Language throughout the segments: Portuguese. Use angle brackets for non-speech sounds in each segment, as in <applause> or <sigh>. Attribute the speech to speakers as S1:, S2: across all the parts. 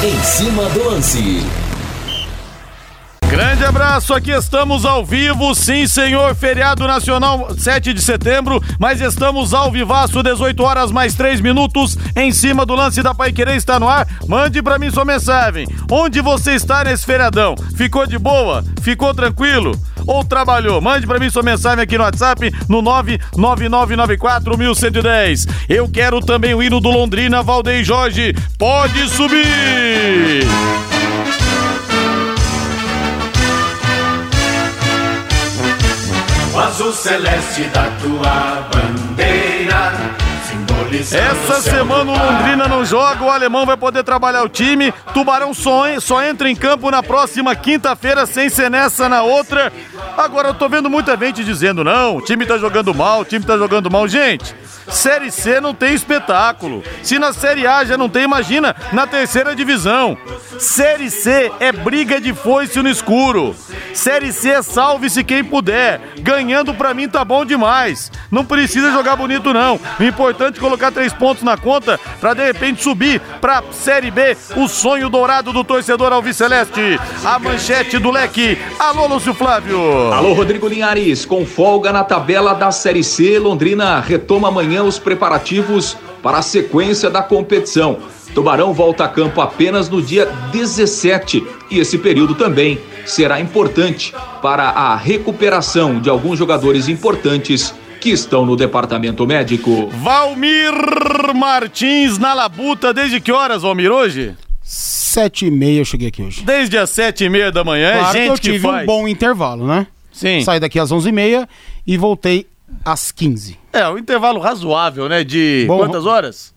S1: Em cima do lance.
S2: Grande abraço, aqui estamos ao vivo, sim senhor, feriado nacional 7 de setembro, mas estamos ao vivaço, 18 horas mais 3 minutos, em cima do lance da Pai Querer está no ar, mande para mim sua mensagem, onde você está nesse feriadão? Ficou de boa? Ficou tranquilo? Ou trabalhou? Mande para mim sua mensagem aqui no WhatsApp, no 999941110. Eu quero também o hino do Londrina, Valdeir Jorge, pode subir!
S3: O azul celeste da tua
S2: Essa semana o Londrina não joga, o alemão vai poder trabalhar o time. Tubarão só, só entra em campo na próxima quinta-feira, sem ser nessa na outra. Agora eu tô vendo muita gente dizendo: não, o time tá jogando mal, o time tá jogando mal. Gente, Série C não tem espetáculo. Se na Série A já não tem, imagina na terceira divisão. Série C é briga de foice no escuro. Série C é salve-se quem puder. Ganhando pra mim tá bom demais. Não precisa jogar bonito não. O importante é colocar três pontos na conta pra de repente subir pra Série B, o sonho dourado do torcedor Alviceleste. A manchete do leque. Alô, Lúcio Flávio.
S4: Alô, Rodrigo Linhares. Com folga na tabela da Série C, Londrina retoma amanhã os preparativos para a sequência da competição. Tubarão volta a campo apenas no dia 17 e esse período também será importante para a recuperação de alguns jogadores importantes que estão no departamento médico.
S2: Valmir Martins na labuta. Desde que horas, Valmir, hoje?
S5: Sete e meia eu cheguei aqui hoje.
S2: Desde as sete e meia da manhã.
S5: Claro
S2: é
S5: que
S2: gente
S5: eu
S2: que,
S5: tive
S2: faz.
S5: um bom intervalo, né?
S2: Sim.
S5: Saí daqui às onze e meia e voltei às 15.
S2: É, um intervalo razoável, né? De
S5: Bom,
S2: quantas horas?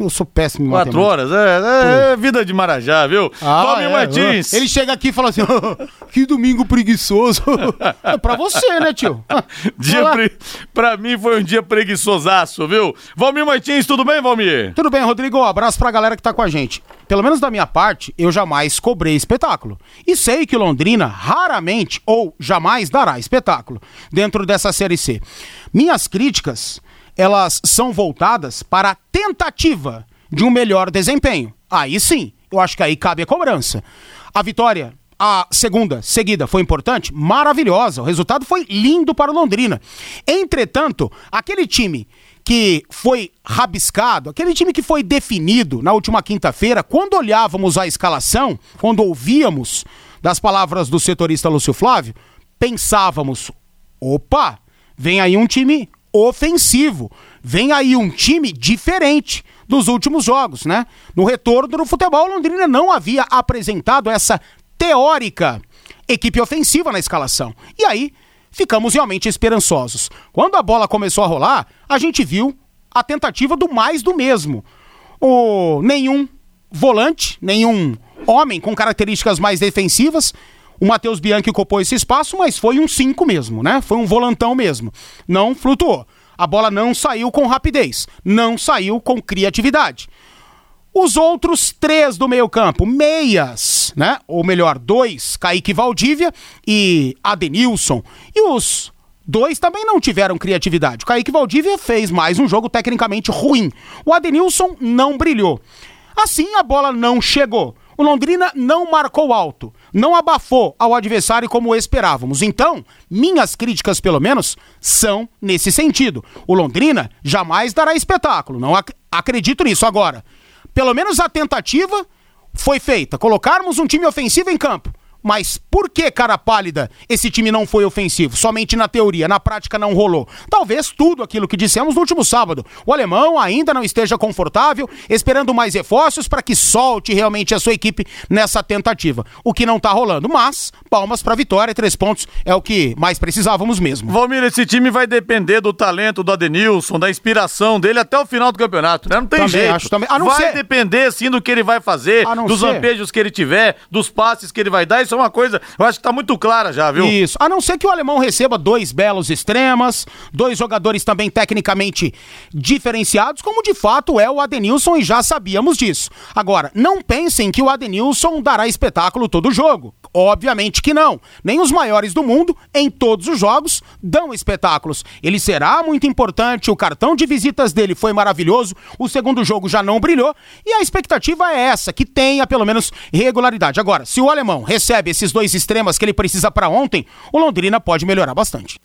S5: Eu sou péssimo em
S2: Quatro horas? É, é vida de Marajá, viu?
S5: Ah,
S2: Valmir
S5: é,
S2: Martins.
S5: Ele chega aqui e fala assim: que domingo preguiçoso. <laughs> é pra você, né, tio? <laughs>
S2: Dia pre... Pra mim foi um dia preguiçosaço, viu? Valmir Martins, tudo bem, Valmir?
S5: Tudo bem, Rodrigo? Um abraço pra galera que tá com a gente. Pelo menos da minha parte, eu jamais cobrei espetáculo. E sei que Londrina raramente ou jamais dará espetáculo dentro dessa Série C. Minhas críticas, elas são voltadas para a tentativa de um melhor desempenho. Aí sim, eu acho que aí cabe a cobrança. A vitória a segunda seguida foi importante? Maravilhosa. O resultado foi lindo para o Londrina. Entretanto, aquele time que foi rabiscado, aquele time que foi definido na última quinta-feira, quando olhávamos a escalação, quando ouvíamos das palavras do setorista Lúcio Flávio, pensávamos: opa, vem aí um time ofensivo, vem aí um time diferente dos últimos jogos, né? No retorno do futebol, Londrina não havia apresentado essa teórica equipe ofensiva na escalação. E aí ficamos realmente esperançosos. Quando a bola começou a rolar, a gente viu a tentativa do mais do mesmo. O nenhum volante, nenhum homem com características mais defensivas. O Matheus Bianchi ocupou esse espaço, mas foi um 5 mesmo, né? Foi um volantão mesmo. Não flutuou. A bola não saiu com rapidez, não saiu com criatividade. Os outros três do meio-campo, meias, né? Ou melhor, dois, Kaique Valdívia e Adenilson. E os dois também não tiveram criatividade. O Kaique Valdívia fez mais um jogo tecnicamente ruim. O Adenilson não brilhou. Assim, a bola não chegou. O Londrina não marcou alto, não abafou ao adversário como esperávamos. Então, minhas críticas, pelo menos, são nesse sentido. O Londrina jamais dará espetáculo, não ac acredito nisso. Agora, pelo menos a tentativa foi feita. Colocarmos um time ofensivo em campo. Mas por que, cara pálida, esse time não foi ofensivo? Somente na teoria, na prática não rolou. Talvez tudo aquilo que dissemos no último sábado. O alemão ainda não esteja confortável, esperando mais reforços para que solte realmente a sua equipe nessa tentativa. O que não tá rolando. Mas, palmas pra vitória, três pontos é o que mais precisávamos mesmo.
S2: Valmir, esse time vai depender do talento do Adenilson, da inspiração dele até o final do campeonato, né? Não tem
S5: Também
S2: jeito.
S5: acho, também. A não
S2: vai
S5: ser-
S2: depender, sim, do que ele vai fazer, dos
S5: ser-
S2: lampejos que ele tiver, dos passes que ele vai dar. Isso Isso é uma coisa, eu acho que tá muito clara já, viu?
S5: Isso. A não ser que o alemão receba dois belos extremas, dois jogadores também tecnicamente diferenciados, como de fato é o Adenilson e já sabíamos disso. Agora, não pensem que o Adenilson dará espetáculo todo jogo. Obviamente que não. Nem os maiores do mundo, em todos os jogos, dão espetáculos. Ele será muito importante, o cartão de visitas dele foi maravilhoso, o segundo jogo já não brilhou, e a expectativa é essa, que tenha pelo menos regularidade. Agora, se o alemão recebe esses dois extremas que ele precisa para ontem, o Londrina pode melhorar bastante.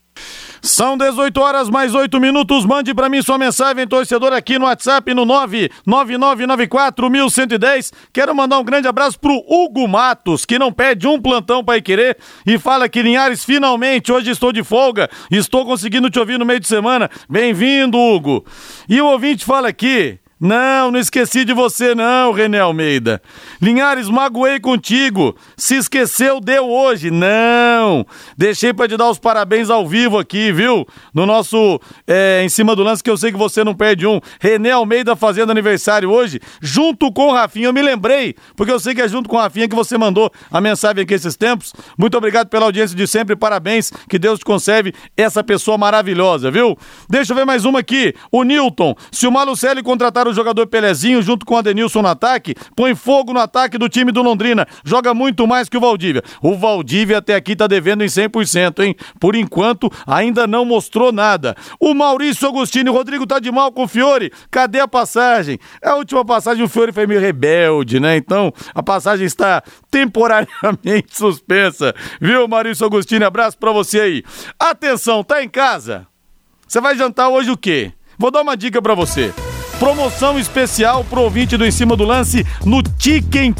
S2: São 18 horas mais 8 minutos. Mande para mim sua mensagem, torcedor, aqui no WhatsApp no 999941110. Quero mandar um grande abraço pro Hugo Matos, que não pede um plantão para querer e fala que Linhares, finalmente, hoje estou de folga, estou conseguindo te ouvir no meio de semana. Bem-vindo, Hugo. E o ouvinte fala aqui. Não, não esqueci de você não, René Almeida. Linhares, magoei contigo. Se esqueceu, deu hoje. Não. Deixei para te dar os parabéns ao vivo aqui, viu? No nosso é, Em Cima do Lance, que eu sei que você não perde um. René Almeida fazendo aniversário hoje, junto com o Rafinha. Eu me lembrei, porque eu sei que é junto com o Rafinha que você mandou a mensagem aqui esses tempos. Muito obrigado pela audiência de sempre. Parabéns. Que Deus te conserve essa pessoa maravilhosa, viu? Deixa eu ver mais uma aqui. O Newton. Se o Malucelli contratar o jogador Pelezinho junto com o Adenilson no ataque, põe fogo no ataque do time do Londrina. Joga muito mais que o Valdívia. O Valdívia até aqui tá devendo em 100%, hein? Por enquanto, ainda não mostrou nada. O Maurício Agostini, o Rodrigo tá de mal com o Fiore. Cadê a passagem? A última passagem o Fiore foi meio rebelde, né? Então, a passagem está temporariamente <laughs> suspensa. Viu, Maurício Agostini? Abraço pra você aí. Atenção, tá em casa? Você vai jantar hoje o quê? Vou dar uma dica para você. Promoção especial pro ouvinte do Em Cima do Lance no Chicken.br,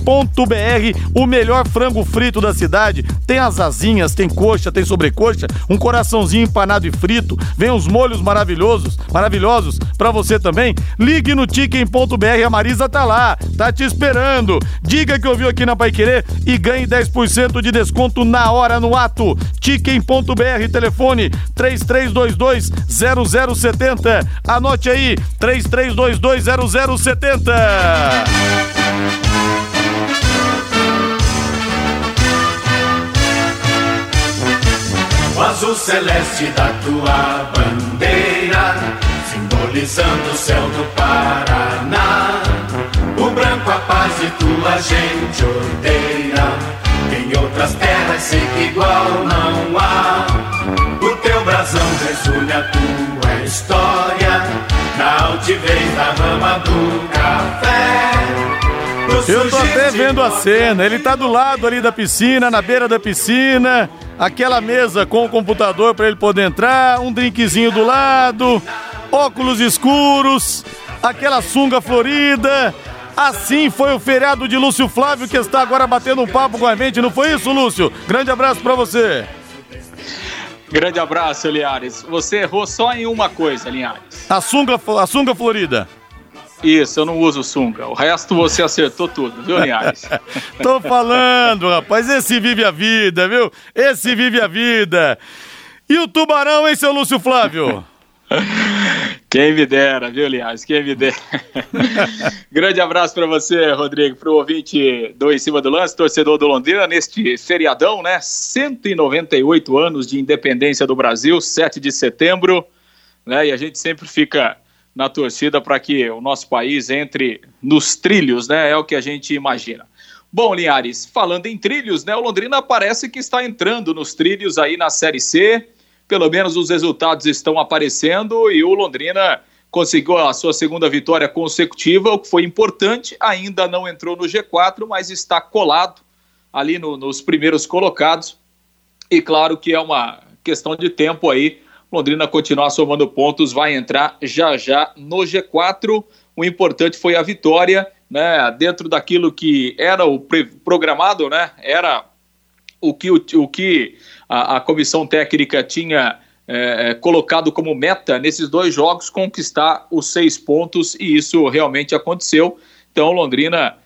S2: o melhor frango frito da cidade. Tem as asinhas, tem coxa, tem sobrecoxa, um coraçãozinho empanado e frito, vem os molhos maravilhosos, maravilhosos para você também. Ligue no Chicken.br, a Marisa tá lá, tá te esperando. Diga que ouviu aqui na Pai Querer e ganhe 10% de desconto na hora no ato. Chicken.br, telefone 3322 0070. Anote aí, 3322 32220070.
S3: O azul celeste da tua bandeira, simbolizando o céu do Paraná. O branco a paz e tua gente odeia. Em outras terras sei que igual não há. O teu brasão resulha a tua história na altivez da rama do café.
S2: Eu tô até vendo a cena. Ele tá do lado ali da piscina, na beira da piscina, aquela mesa com o computador para ele poder entrar, um drinkzinho do lado, óculos escuros, aquela sunga florida. Assim foi o feriado de Lúcio Flávio que está agora batendo um papo com a gente, não foi isso, Lúcio? Grande abraço para você.
S6: Grande abraço, Linhares. Você errou só em uma coisa, Linhares.
S2: A sunga, a sunga florida.
S6: Isso, eu não uso sunga. O resto você acertou tudo, viu, Linhares? <laughs>
S2: Tô falando, rapaz. Esse vive a vida, viu? Esse vive a vida. E o tubarão, hein, seu Lúcio Flávio? <laughs>
S6: Quem me dera, viu, Linhares? Quem me dera. <laughs> Grande abraço para você, Rodrigo, para o ouvinte do Em Cima do Lance, torcedor do Londrina, neste feriadão, né? 198 anos de independência do Brasil, 7 de setembro, né? E a gente sempre fica na torcida para que o nosso país entre nos trilhos, né? É o que a gente imagina. Bom, Linhares, falando em trilhos, né? O Londrina parece que está entrando nos trilhos aí na Série C pelo menos os resultados estão aparecendo e o Londrina conseguiu a sua segunda vitória consecutiva, o que foi importante. Ainda não entrou no G4, mas está colado ali no, nos primeiros colocados. E claro que é uma questão de tempo aí. Londrina continuar somando pontos, vai entrar já já no G4. O importante foi a vitória, né? Dentro daquilo que era o programado, né? Era o que, o, o que a, a comissão técnica tinha é, colocado como meta nesses dois jogos conquistar os seis pontos e isso realmente aconteceu. Então, Londrina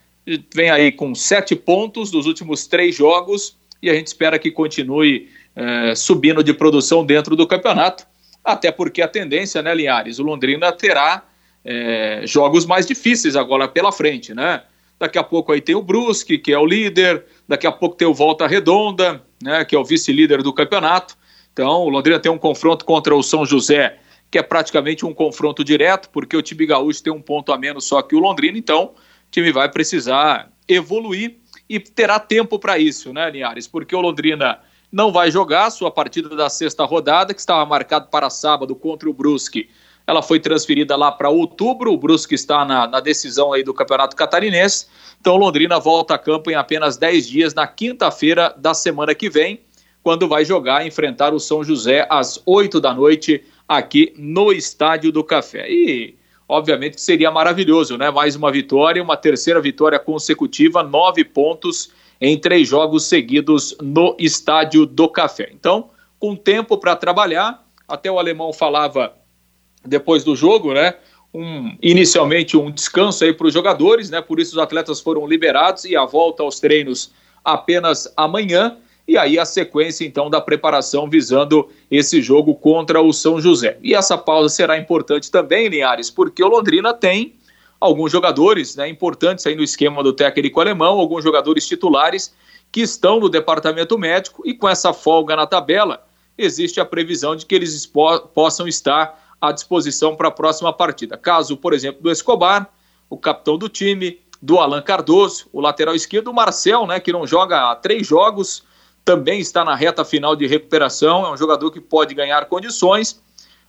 S6: vem aí com sete pontos dos últimos três jogos e a gente espera que continue é, subindo de produção dentro do campeonato, até porque a tendência, né, Linhares? O Londrina terá é, jogos mais difíceis agora pela frente, né? Daqui a pouco aí tem o Brusque, que é o líder, Daqui a pouco tem o Volta Redonda, né, que é o vice-líder do campeonato. Então, o Londrina tem um confronto contra o São José, que é praticamente um confronto direto, porque o time gaúcho tem um ponto a menos só que o Londrina, então o time vai precisar evoluir e terá tempo para isso, né, Linhares? Porque o Londrina não vai jogar sua partida da sexta rodada, que estava marcado para sábado contra o Brusque. Ela foi transferida lá para outubro, o Brusque está na, na decisão aí do Campeonato Catarinense. Então, Londrina volta a campo em apenas 10 dias, na quinta-feira da semana que vem, quando vai jogar, enfrentar o São José às 8 da noite, aqui no Estádio do Café. E, obviamente, seria maravilhoso, né? Mais uma vitória, uma terceira vitória consecutiva, nove pontos em três jogos seguidos no Estádio do Café. Então, com tempo para trabalhar, até o alemão falava depois do jogo, né? um, inicialmente um descanso aí para os jogadores, né? Por isso os atletas foram liberados e a volta aos treinos apenas amanhã. E aí a sequência então da preparação visando esse jogo contra o São José. E essa pausa será importante também, Linhares, porque o Londrina tem alguns jogadores né, importantes aí no esquema do técnico alemão, alguns jogadores titulares que estão no departamento médico e com essa folga na tabela, existe a previsão de que eles possam estar à disposição para a próxima partida. Caso, por exemplo, do Escobar, o capitão do time, do Alan Cardoso, o lateral esquerdo, o Marcel, né, que não joga há três jogos, também está na reta final de recuperação, é um jogador que pode ganhar condições.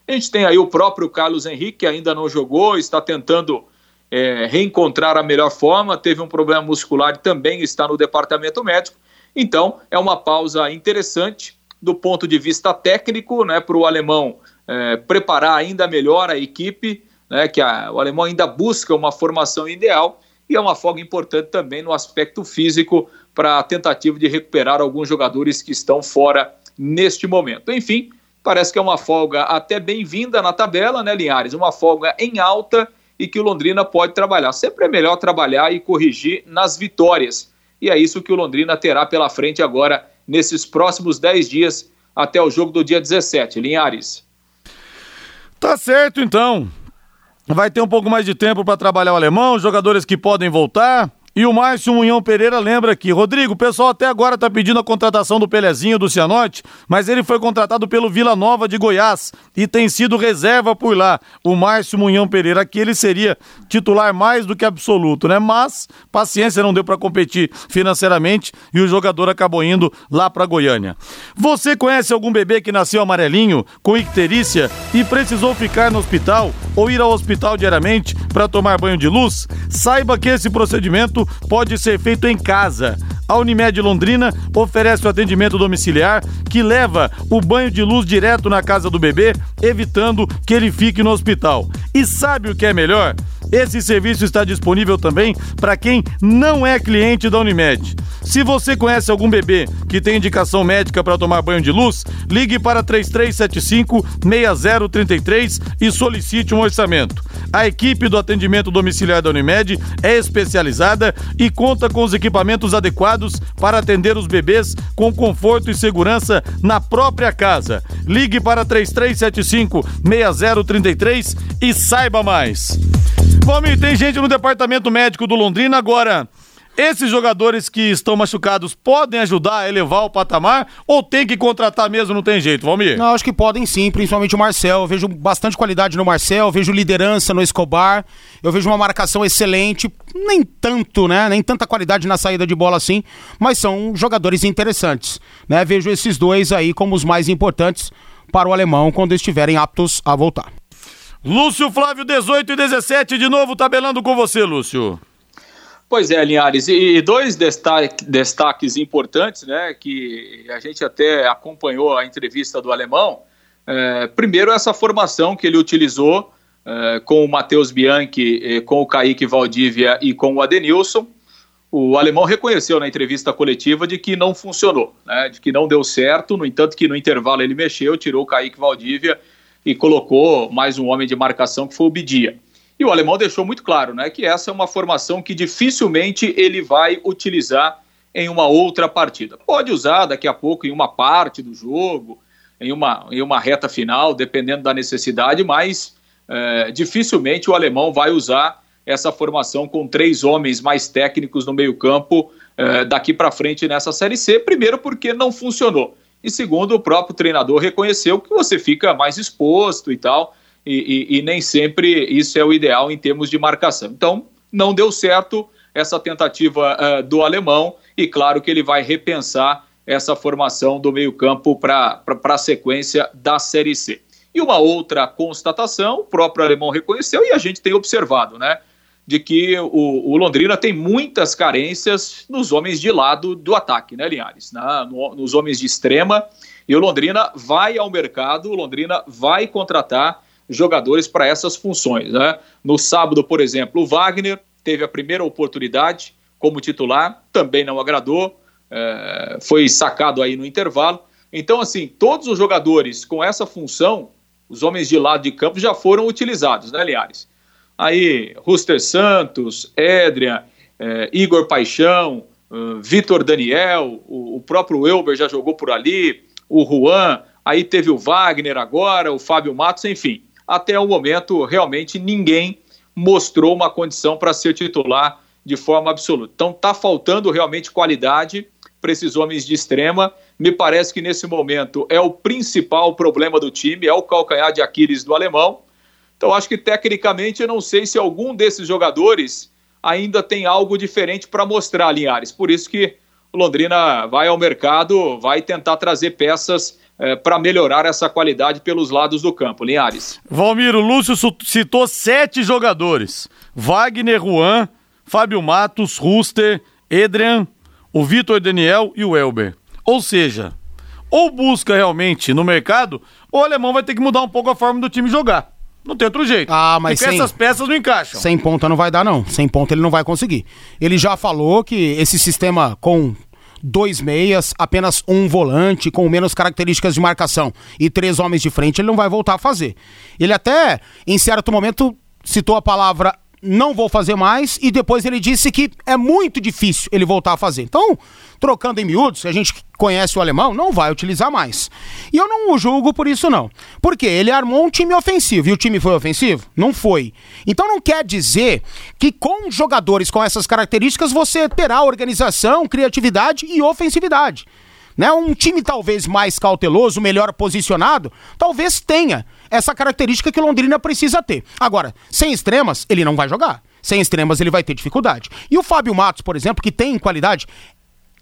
S6: A gente tem aí o próprio Carlos Henrique, que ainda não jogou, está tentando é, reencontrar a melhor forma, teve um problema muscular e também está no departamento médico. Então, é uma pausa interessante do ponto de vista técnico, né, para o alemão é, preparar ainda melhor a equipe, né, que a, o alemão ainda busca uma formação ideal e é uma folga importante também no aspecto físico para a tentativa de recuperar alguns jogadores que estão fora neste momento. Enfim, parece que é uma folga até bem-vinda na tabela, né, Linhares? Uma folga em alta e que o Londrina pode trabalhar. Sempre é melhor trabalhar e corrigir nas vitórias. E é isso que o Londrina terá pela frente agora nesses próximos 10 dias até o jogo do dia 17. Linhares.
S2: Tá certo, então. Vai ter um pouco mais de tempo para trabalhar o alemão, jogadores que podem voltar. E o Márcio Munhão Pereira lembra aqui, Rodrigo, o pessoal até agora tá pedindo a contratação do Pelezinho do Cianorte, mas ele foi contratado pelo Vila Nova de Goiás e tem sido reserva por lá. O Márcio Munhão Pereira aqui, ele seria titular mais do que absoluto, né? Mas paciência não deu para competir financeiramente e o jogador acabou indo lá para Goiânia. Você conhece algum bebê que nasceu amarelinho, com icterícia e precisou ficar no hospital ou ir ao hospital diariamente para tomar banho de luz? Saiba que esse procedimento pode ser feito em casa. A Unimed Londrina oferece o atendimento domiciliar que leva o banho de luz direto na casa do bebê, evitando que ele fique no hospital. E sabe o que é melhor? Esse serviço está disponível também para quem não é cliente da Unimed. Se você conhece algum bebê que tem indicação médica para tomar banho de luz, ligue para 3375 6033 e solicite um orçamento. A equipe do atendimento domiciliar da Unimed é especializada e conta com os equipamentos adequados para atender os bebês com conforto e segurança na própria casa. Ligue para 3375 6033 e saiba mais. Vamos, tem gente no departamento médico do Londrina agora. Esses jogadores que estão machucados podem ajudar a elevar o patamar ou tem que contratar mesmo, não tem jeito, Valmir?
S5: Não, acho que podem sim, principalmente o Marcel. Eu vejo bastante qualidade no Marcel, vejo liderança no Escobar, eu vejo uma marcação excelente, nem tanto, né? Nem tanta qualidade na saída de bola assim, mas são jogadores interessantes, né? Vejo esses dois aí como os mais importantes para o alemão quando estiverem aptos a voltar.
S2: Lúcio Flávio, 18 e 17, de novo tabelando com você, Lúcio.
S6: Pois é, Linhares, e dois destaque, destaques importantes, né, que a gente até acompanhou a entrevista do alemão. É, primeiro, essa formação que ele utilizou é, com o Matheus Bianchi, com o Kaique Valdívia e com o Adenilson. O alemão reconheceu na entrevista coletiva de que não funcionou, né, de que não deu certo, no entanto que no intervalo ele mexeu, tirou o Kaique Valdívia e colocou mais um homem de marcação que foi o Bidia. E o alemão deixou muito claro né, que essa é uma formação que dificilmente ele vai utilizar em uma outra partida. Pode usar daqui a pouco em uma parte do jogo, em uma, em uma reta final, dependendo da necessidade, mas é, dificilmente o alemão vai usar essa formação com três homens mais técnicos no meio-campo eh, daqui para frente nessa Série C. Primeiro, porque não funcionou. E segundo, o próprio treinador reconheceu que você fica mais exposto e tal, e, e, e nem sempre isso é o ideal em termos de marcação. Então, não deu certo essa tentativa uh, do alemão, e claro que ele vai repensar essa formação do meio-campo para a sequência da Série C. E uma outra constatação, o próprio alemão reconheceu e a gente tem observado, né? De que o, o Londrina tem muitas carências nos homens de lado do ataque, né, Linhares? Na, no, nos homens de extrema. E o Londrina vai ao mercado, o Londrina vai contratar jogadores para essas funções, né? No sábado, por exemplo, o Wagner teve a primeira oportunidade como titular, também não agradou, é, foi sacado aí no intervalo. Então, assim, todos os jogadores com essa função os homens de lado de campo já foram utilizados, né, Liares? Aí, Ruster Santos, Edrian, eh, Igor Paixão, uh, Vitor Daniel, o, o, próprio Elber já jogou por ali, o Juan, aí teve o Wagner agora, o Fábio Matos, enfim. Até o momento, realmente ninguém mostrou uma condição para ser titular de forma absoluta. Então, está faltando realmente qualidade para esses homens de extrema me parece que nesse momento é o principal problema do time, é o calcanhar de Aquiles do alemão. Então acho que tecnicamente eu não sei se algum desses jogadores ainda tem algo diferente para mostrar, Linhares. Por isso que Londrina vai ao mercado, vai tentar trazer peças é, para melhorar essa qualidade pelos lados do campo. Linhares.
S2: Valmiro, Lúcio citou sete jogadores: Wagner, Juan, Fábio Matos, Ruster, Edrian, o Vitor Daniel e o Elber. Ou seja, ou busca realmente no mercado, ou o alemão vai ter que mudar um pouco a forma do time jogar. Não tem outro jeito.
S5: Ah, mas
S2: Porque sem, essas peças não encaixam.
S5: Sem ponta não vai dar, não. Sem ponta ele não vai conseguir. Ele já falou que esse sistema com dois meias, apenas um volante, com menos características de marcação e três homens de frente, ele não vai voltar a fazer. Ele até, em certo momento, citou a palavra não vou fazer mais, e depois ele disse que é muito difícil ele voltar a fazer. Então, trocando em miúdos, a gente conhece o alemão, não vai utilizar mais. E eu não o julgo por isso, não. Porque ele armou um time ofensivo, e o time foi ofensivo? Não foi. Então não quer dizer que com jogadores com essas características você terá organização, criatividade e ofensividade. Né? Um time talvez mais cauteloso, melhor posicionado, talvez tenha essa característica que o Londrina precisa ter. Agora, sem extremas, ele não vai jogar. Sem extremas, ele vai ter dificuldade. E o Fábio Matos, por exemplo, que tem qualidade,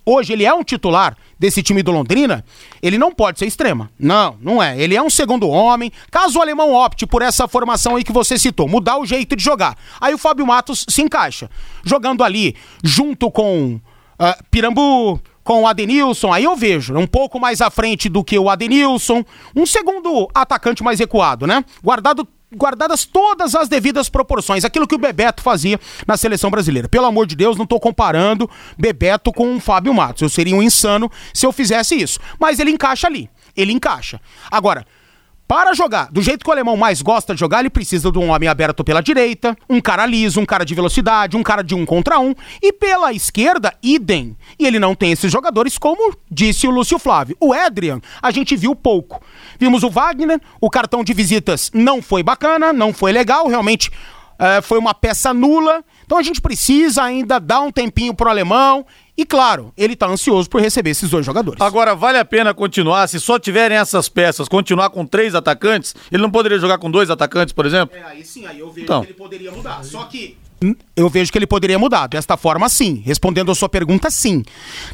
S5: hoje ele é um titular desse time do Londrina, ele não pode ser extrema. Não, não é. Ele é um segundo homem. Caso o alemão opte por essa formação aí que você citou, mudar o jeito de jogar, aí o Fábio Matos se encaixa. Jogando ali junto com uh, Pirambu, com o Adenilson, aí eu vejo, um pouco mais à frente do que o Adenilson, um segundo atacante mais recuado, né? Guardado guardadas todas as devidas proporções, aquilo que o Bebeto fazia na seleção brasileira. Pelo amor de Deus, não estou comparando Bebeto com o Fábio Matos. Eu seria um insano se eu fizesse isso. Mas ele encaixa ali. Ele encaixa. Agora, para jogar do jeito que o alemão mais gosta de jogar, ele precisa de um homem aberto pela direita, um cara liso, um cara de velocidade, um cara de um contra um. E pela esquerda, idem. E ele não tem esses jogadores, como disse o Lúcio Flávio. O Adrian, a gente viu pouco. Vimos o Wagner, o cartão de visitas não foi bacana, não foi legal, realmente é, foi uma peça nula. Então a gente precisa ainda dar um tempinho pro alemão e claro, ele tá ansioso por receber esses dois jogadores.
S2: Agora, vale a pena continuar, se só tiverem essas peças, continuar com três atacantes? Ele não poderia jogar com dois atacantes, por exemplo? É,
S5: aí sim, aí eu vejo então. que ele poderia mudar. Só que eu vejo que ele poderia mudar. Desta forma, sim. Respondendo a sua pergunta, sim.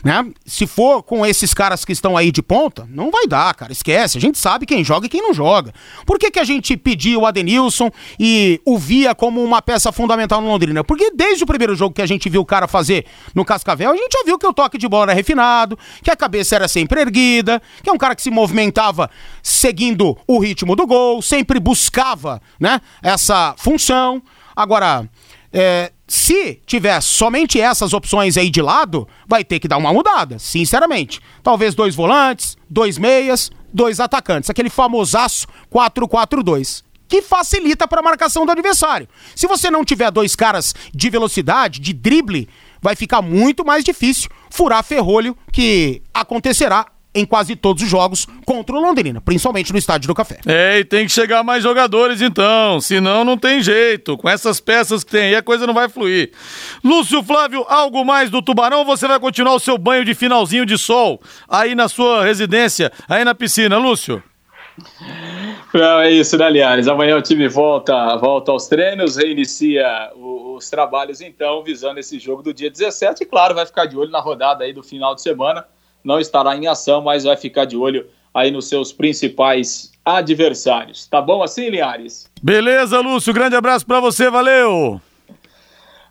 S5: Né? Se for com esses caras que estão aí de ponta, não vai dar, cara. Esquece. A gente sabe quem joga e quem não joga. Por que, que a gente pediu o Adenilson e o via como uma peça fundamental no Londrina? Porque desde o primeiro jogo que a gente viu o cara fazer no Cascavel, a gente já viu que o toque de bola era refinado, que a cabeça era sempre erguida, que é um cara que se movimentava seguindo o ritmo do gol, sempre buscava né, essa função. Agora, é, se tiver somente essas opções aí de lado, vai ter que dar uma mudada, sinceramente. Talvez dois volantes, dois meias, dois atacantes. Aquele famosaço 4-4-2 que facilita para a marcação do adversário. Se você não tiver dois caras de velocidade, de drible, vai ficar muito mais difícil furar ferrolho que acontecerá em quase todos os jogos contra o Londrina, principalmente no Estádio do Café.
S2: É, e tem que chegar mais jogadores então, senão não tem jeito. Com essas peças que tem aí, a coisa não vai fluir. Lúcio Flávio, algo mais do Tubarão ou você vai continuar o seu banho de finalzinho de sol aí na sua residência, aí na piscina, Lúcio?
S6: Não, é isso, né, Liares? Amanhã o time volta, volta aos treinos, reinicia os trabalhos, então, visando esse jogo do dia 17. E, claro, vai ficar de olho na rodada aí do final de semana. Não estará em ação, mas vai ficar de olho aí nos seus principais adversários. Tá bom assim, Liares?
S2: Beleza, Lúcio. Grande abraço para você, valeu!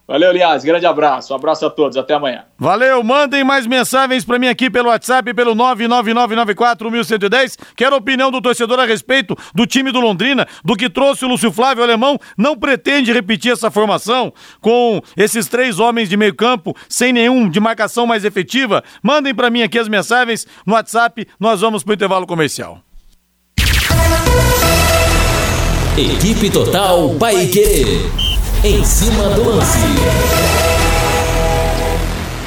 S6: Valeu, Liaz. Grande abraço. Um abraço a todos. Até amanhã.
S2: Valeu. Mandem mais mensagens para mim aqui pelo WhatsApp, pelo 999941110. Quero a opinião do torcedor a respeito do time do Londrina, do que trouxe o Lúcio Flávio Alemão. Não pretende repetir essa formação com esses três homens de meio campo, sem nenhum de marcação mais efetiva? Mandem para mim aqui as mensagens no WhatsApp. Nós vamos pro intervalo comercial.
S1: Equipe Total Paique. Em cima do lance.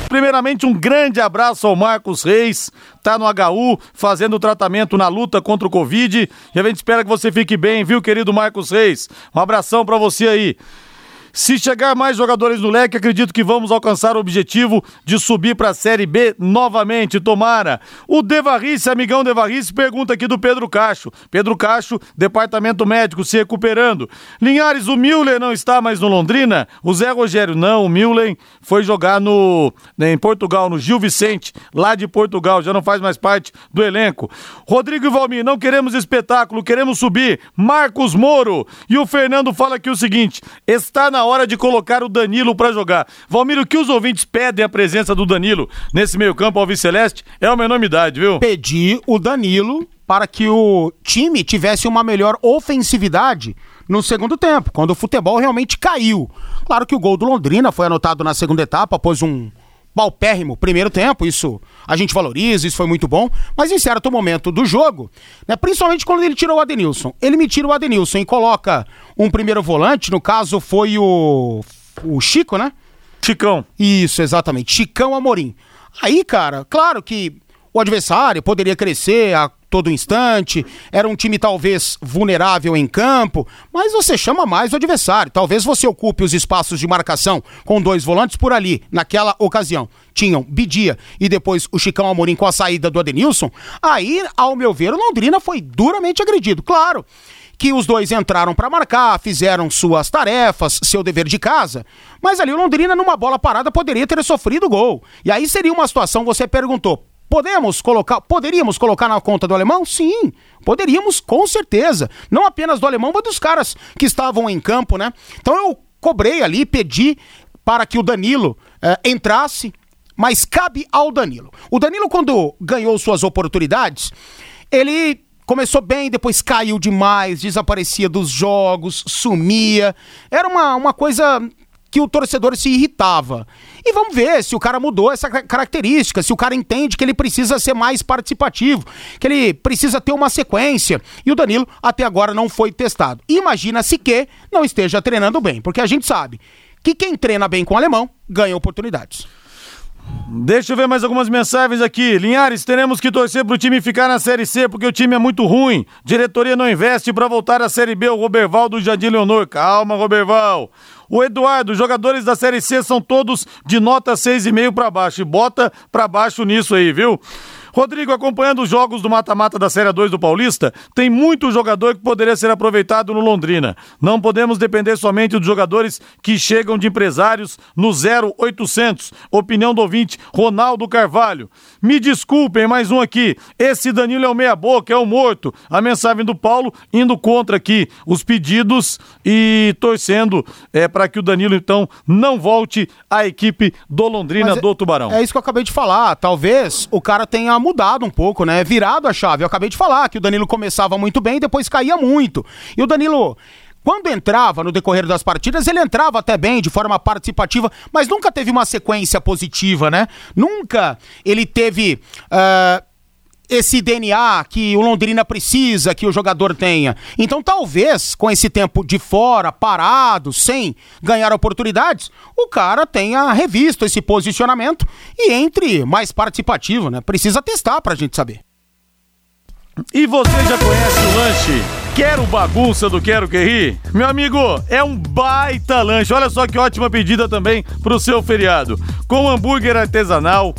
S2: Primeiramente, um grande abraço ao Marcos Reis, tá no HU, fazendo tratamento na luta contra o Covid. E a gente espera que você fique bem, viu, querido Marcos Reis? Um abração para você aí. Se chegar mais jogadores no leque, acredito que vamos alcançar o objetivo de subir para a Série B novamente, tomara. O Devarice, amigão Devarice, pergunta aqui do Pedro Cacho. Pedro Cacho, departamento médico, se recuperando. Linhares, o Müller não está mais no Londrina? O Zé Rogério, não, o Müller foi jogar no, em Portugal, no Gil Vicente, lá de Portugal, já não faz mais parte do elenco. Rodrigo e Valmir, não queremos espetáculo, queremos subir. Marcos Moro. E o Fernando fala aqui o seguinte: está na hora de colocar o Danilo para jogar. Valmir, o que os ouvintes pedem a presença do Danilo nesse meio-campo Alviceleste é uma enormidade, viu?
S5: Pedir o Danilo para que o time tivesse uma melhor ofensividade no segundo tempo, quando o futebol realmente caiu. Claro que o gol do Londrina foi anotado na segunda etapa após um paupérrimo primeiro tempo, isso a gente valoriza, isso foi muito bom, mas em certo momento do jogo, né, principalmente quando ele tirou o Adenilson, ele me tira o Adenilson e coloca um primeiro volante, no caso foi o, o Chico, né?
S2: Chicão.
S5: Isso, exatamente, Chicão Amorim. Aí, cara, claro que o adversário poderia crescer a todo instante, era um time talvez vulnerável em campo, mas você chama mais o adversário. Talvez você ocupe os espaços de marcação com dois volantes por ali, naquela ocasião. Tinham Bidia e depois o Chicão Amorim com a saída do Adenilson. Aí, ao meu ver, o Londrina foi duramente agredido. Claro que os dois entraram para marcar, fizeram suas tarefas, seu dever de casa, mas ali o Londrina, numa bola parada, poderia ter sofrido gol. E aí seria uma situação, você perguntou, Podemos colocar, poderíamos colocar na conta do alemão? Sim, poderíamos, com certeza. Não apenas do alemão, mas dos caras que estavam em campo, né? Então eu cobrei ali, pedi para que o Danilo eh, entrasse, mas cabe ao Danilo. O Danilo, quando ganhou suas oportunidades, ele começou bem, depois caiu demais, desaparecia dos jogos, sumia. Era uma, uma coisa que o torcedor se irritava. E vamos ver se o cara mudou essa característica, se o cara entende que ele precisa ser mais participativo, que ele precisa ter uma sequência. E o Danilo até agora não foi testado. Imagina-se que não esteja treinando bem, porque a gente sabe que quem treina bem com o alemão ganha oportunidades.
S2: Deixa eu ver mais algumas mensagens aqui. Linhares, teremos que torcer pro time ficar na Série C, porque o time é muito ruim. Diretoria não investe para voltar à Série B. O Roberval do Jardim Leonor. Calma, Roberval. O Eduardo, jogadores da Série C são todos de nota 6,5 para baixo. E bota para baixo nisso aí, viu? Rodrigo, acompanhando os jogos do mata-mata da Série 2 do Paulista, tem muito jogador que poderia ser aproveitado no Londrina. Não podemos depender somente dos jogadores que chegam de empresários no 0800. Opinião do ouvinte, Ronaldo Carvalho. Me desculpem, mais um aqui. Esse Danilo é o meia-boca, é o morto. A mensagem do Paulo indo contra aqui os pedidos e torcendo é, para que o Danilo, então, não volte à equipe do Londrina
S5: Mas
S2: do Tubarão.
S5: É isso que eu acabei de falar. Talvez o cara tenha mudado um pouco, né? Virado a chave. Eu acabei de falar que o Danilo começava muito bem depois caía muito. E o Danilo. Quando entrava no decorrer das partidas, ele entrava até bem, de forma participativa, mas nunca teve uma sequência positiva, né? Nunca ele teve uh, esse DNA que o Londrina precisa que o jogador tenha. Então, talvez, com esse tempo de fora, parado, sem ganhar oportunidades, o cara tenha revisto esse posicionamento e entre mais participativo, né? Precisa testar pra gente saber.
S2: E você já conhece o lanche Quero bagunça do Quero Que Ri? Meu amigo, é um baita lanche. Olha só que ótima pedida também pro seu feriado. Com hambúrguer artesanal,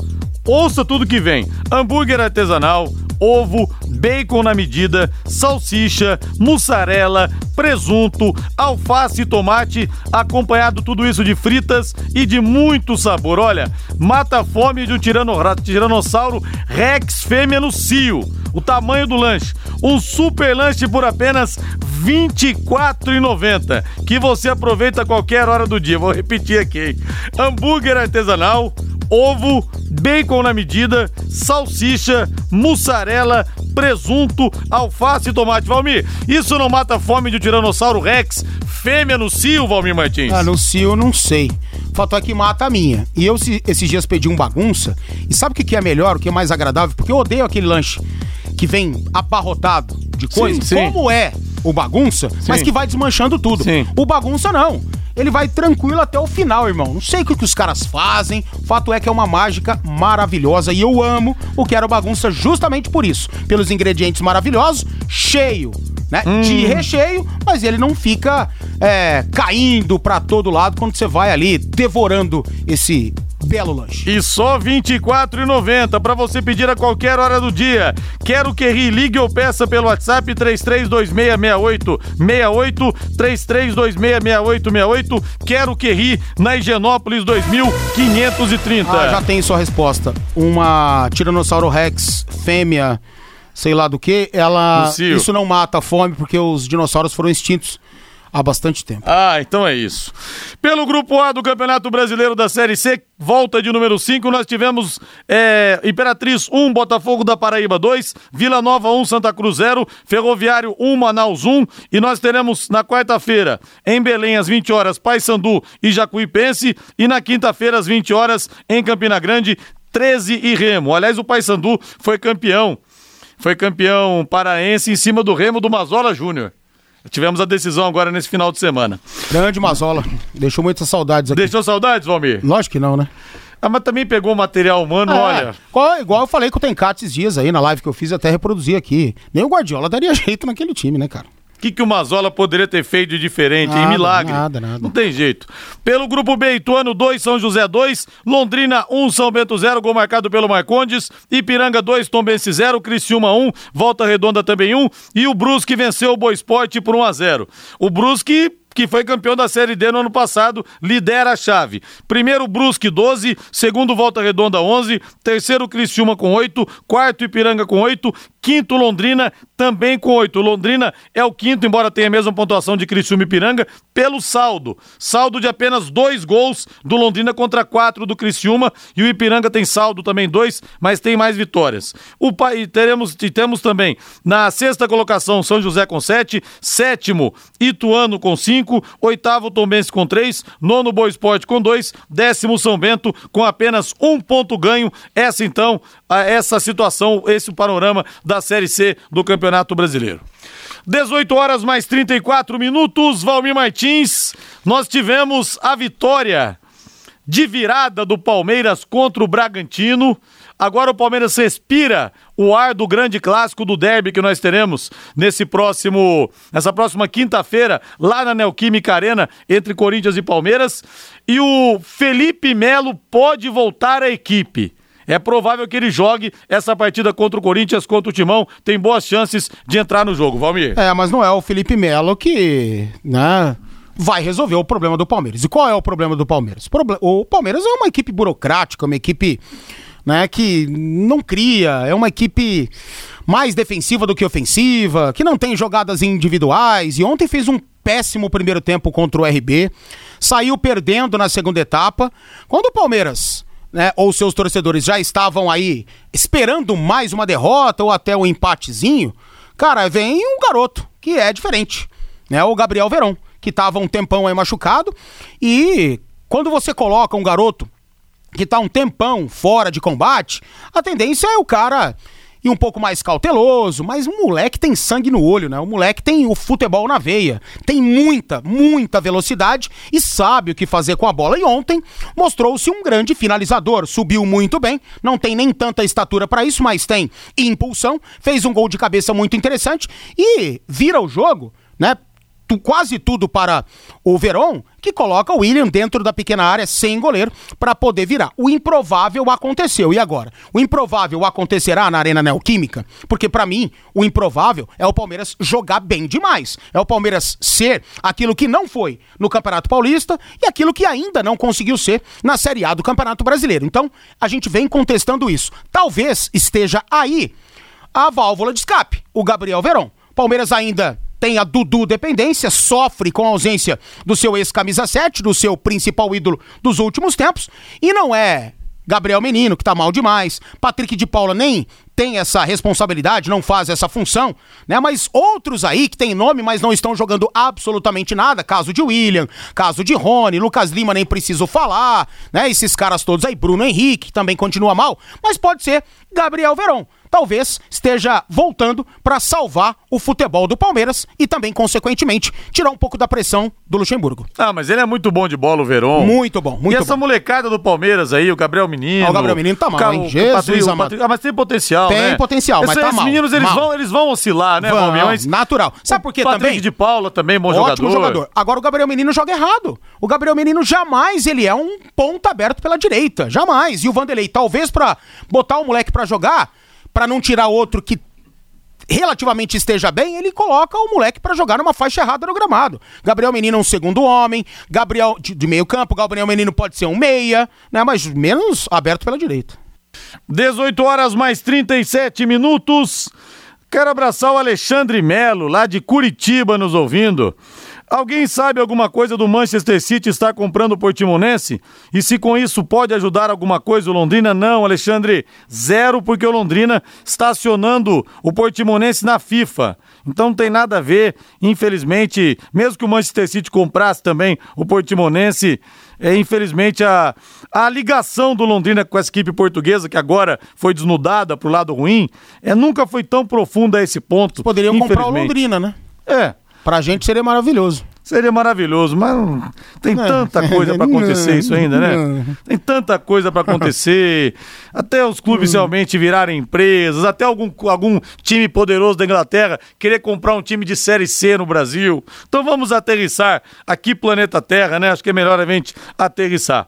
S2: ouça tudo que vem. Hambúrguer artesanal, ovo, bacon na medida, salsicha, mussarela, presunto, alface e tomate, acompanhado tudo isso de fritas e de muito sabor. Olha, mata a fome de um tirano, tiranossauro Rex fêmea no cio. O tamanho do lanche. Um super lanche por apenas R$ 24,90. Que você aproveita a qualquer hora do dia. Vou repetir aqui. Hambúrguer artesanal, ovo, bacon na medida, salsicha, mussarela, presunto, alface e tomate. Valmir, isso não mata a fome de um Tiranossauro Rex fêmea no cio, Valmir Martins?
S5: Ah, no cio não sei. Fato é que mata a minha. E eu esses dias pedi um bagunça. E sabe o que é melhor, o que é mais agradável? Porque eu odeio aquele lanche que vem abarrotado de coisa, sim, sim. como é o bagunça, sim. mas que vai desmanchando tudo. O bagunça não ele vai tranquilo até o final, irmão. Não sei o que, que os caras fazem, fato é que é uma mágica maravilhosa e eu amo o Quero Bagunça justamente por isso. Pelos ingredientes maravilhosos, cheio, né? Hum. De recheio, mas ele não fica é, caindo pra todo lado quando você vai ali devorando esse belo lanche.
S2: E só R$ 24,90 para você pedir a qualquer hora do dia. Quero que ri, ligue ou peça pelo WhatsApp 33266868, 33266868. Quero que ri na Higienópolis 2530.
S5: Ah, já tem sua resposta. Uma Tiranossauro Rex fêmea sei lá do que, ela. Isso não mata a fome porque os dinossauros foram extintos há bastante tempo.
S2: Ah, então é isso. Pelo grupo A do Campeonato Brasileiro da Série C, volta de número 5, nós tivemos é, Imperatriz 1, Botafogo da Paraíba 2, Vila Nova 1, Santa Cruz 0, Ferroviário 1, Manaus 1, e nós teremos na quarta-feira, em Belém, às 20 horas, Paysandu e Jacuipense, e na quinta-feira, às 20 horas, em Campina Grande, 13 e Remo. Aliás, o Paysandu foi campeão. Foi campeão paraense em cima do Remo do Mazola Júnior. Tivemos a decisão agora nesse final de semana.
S5: Grande Mazola. Deixou muitas saudades aqui.
S2: Deixou saudades, Valmir?
S5: Lógico que não, né?
S2: Ah, mas também pegou material humano, é, olha.
S5: Igual, igual eu falei com o Tencate esses dias aí na live que eu fiz, até reproduzi aqui. Nem o Guardiola daria <laughs> jeito naquele time, né, cara?
S2: O que, que o Mazola poderia ter feito de diferente, nada, em milagre? Nada, nada. Não tem jeito. Pelo grupo B, Ituano 2, São José 2, Londrina 1, São Bento 0, gol marcado pelo Marcondes, Ipiranga 2, Tombense 0, Criciúma 1, Volta Redonda também 1, e o Brusque venceu o Boa Esporte por 1 a 0. O Brusque que foi campeão da Série D no ano passado, lidera a chave. Primeiro Brusque 12, segundo Volta Redonda 11, terceiro Criciúma com 8, quarto Ipiranga com 8, quinto Londrina também com 8. Londrina é o quinto, embora tenha a mesma pontuação de Criciúma e Ipiranga, pelo saldo. Saldo de apenas dois gols do Londrina contra quatro do Criciúma e o Ipiranga tem saldo também dois, mas tem mais vitórias. O e teremos e temos também na sexta colocação São José com 7, sétimo Ituano com 5, 5, oitavo Tombense com 3, nono Boa Esporte com 2, décimo São Bento com apenas um ponto ganho. Essa então, essa situação, esse panorama da Série C do Campeonato Brasileiro. 18 horas mais 34 minutos, Valmir Martins. Nós tivemos a vitória de virada do Palmeiras contra o Bragantino. Agora o Palmeiras respira o ar do grande clássico do derby que nós teremos nesse próximo, nessa próxima quinta-feira, lá na Neoquímica Arena, entre Corinthians e Palmeiras. E o Felipe Melo pode voltar à equipe. É provável que ele jogue essa partida contra o Corinthians, contra o Timão. Tem boas chances de entrar no jogo, Valmir.
S5: É, mas não é o Felipe Melo que, né, vai resolver o problema do Palmeiras. E qual é o problema do Palmeiras? O Palmeiras é uma equipe burocrática, uma equipe né, que não cria, é uma equipe mais defensiva do que ofensiva, que não tem jogadas individuais e ontem fez um péssimo primeiro tempo contra o RB, saiu perdendo na segunda etapa. Quando o Palmeiras, né, ou seus torcedores já estavam aí esperando mais uma derrota ou até um empatezinho, cara, vem um garoto que é diferente, né, o Gabriel Verón, que estava um tempão aí machucado e quando você coloca um garoto que tá um tempão fora de combate, a tendência é o cara e um pouco mais cauteloso, mas o moleque tem sangue no olho, né? O moleque tem o futebol na veia, tem muita, muita velocidade e sabe o que fazer com a bola. E ontem mostrou-se um grande finalizador, subiu muito bem, não tem nem tanta estatura para isso, mas tem impulsão, fez um gol de cabeça muito interessante e vira o jogo, né? Tu, quase tudo para o Verón, que coloca o William dentro da pequena área sem goleiro para poder virar. O improvável aconteceu. E agora? O improvável acontecerá na Arena Neoquímica? Porque para mim, o improvável é o Palmeiras jogar bem demais. É o Palmeiras ser aquilo que não foi no Campeonato Paulista e aquilo que ainda não conseguiu ser na Série A do Campeonato Brasileiro. Então, a gente vem contestando isso. Talvez esteja aí a válvula de escape, o Gabriel Verón. Palmeiras ainda tem a Dudu dependência, sofre com a ausência do seu ex-camisa 7, do seu principal ídolo dos últimos tempos, e não é Gabriel Menino, que tá mal demais, Patrick de Paula nem tem essa responsabilidade, não faz essa função, né? Mas outros aí que tem nome, mas não estão jogando absolutamente nada, caso de William, caso de Rony, Lucas Lima nem preciso falar, né? Esses caras todos aí, Bruno Henrique, que também continua mal, mas pode ser Gabriel Verón talvez esteja voltando para salvar o futebol do Palmeiras e também, consequentemente, tirar um pouco da pressão do Luxemburgo.
S2: Ah, mas ele é muito bom de bola, o Verón.
S5: Muito bom, muito
S2: E essa
S5: bom.
S2: molecada do Palmeiras aí, o Gabriel Menino.
S5: Ah, o Gabriel Menino tá mal,
S2: Ca-
S5: hein?
S2: o
S5: Jesus
S2: o. Patrick- Ah, mas tem potencial,
S5: Tem
S2: né?
S5: potencial, mas
S2: Esses-
S5: tá
S2: esses
S5: mal,
S2: meninos, eles
S5: mal.
S2: vão, eles vão oscilar, né,
S5: Vão?
S2: Mas
S5: natural. Sabe por quê
S2: Patrick
S5: também?
S2: de Paula também, bom
S5: Ótimo
S2: jogador.
S5: jogador. Agora o Gabriel Menino joga errado. O Gabriel Menino jamais ele é um ponto aberto pela direita, jamais. E o Vanderlei, talvez pra botar o moleque pra jogar, pra não tirar outro que relativamente esteja bem, ele coloca o moleque pra jogar numa faixa errada no gramado. Gabriel Menino é um segundo homem, Gabriel de, de meio campo, Gabriel Menino pode ser um meia, né, mas menos aberto pela direita.
S2: 18 horas mais 37 minutos. Quero abraçar o Alexandre Melo, lá de Curitiba, nos ouvindo. Alguém sabe alguma coisa do Manchester City estar comprando o Portimonense? E se com isso pode ajudar alguma coisa o Londrina? Não, Alexandre, zero, porque o Londrina está acionando o Portimonense na FIFA. Então não tem nada a ver, infelizmente, mesmo que o Manchester City comprasse também o Portimonense, é, infelizmente a, a ligação do Londrina com essa equipe portuguesa, que agora foi desnudada pro lado ruim, é, nunca foi tão profunda a esse ponto.
S5: Poderiam comprar o. Londrina, né?
S2: É,
S5: Pra gente seria maravilhoso.
S2: seria maravilhoso, mas tem
S5: É.
S2: tanta coisa pra <laughs> acontecer isso ainda, né?
S5: Não.
S2: Tem tanta coisa pra acontecer, <laughs> até os clubes realmente virarem empresas, até algum, algum time poderoso da Inglaterra querer comprar um time de Série C no Brasil. Então vamos aterrissar aqui planeta Terra, né? Acho que é melhor a gente aterrissar.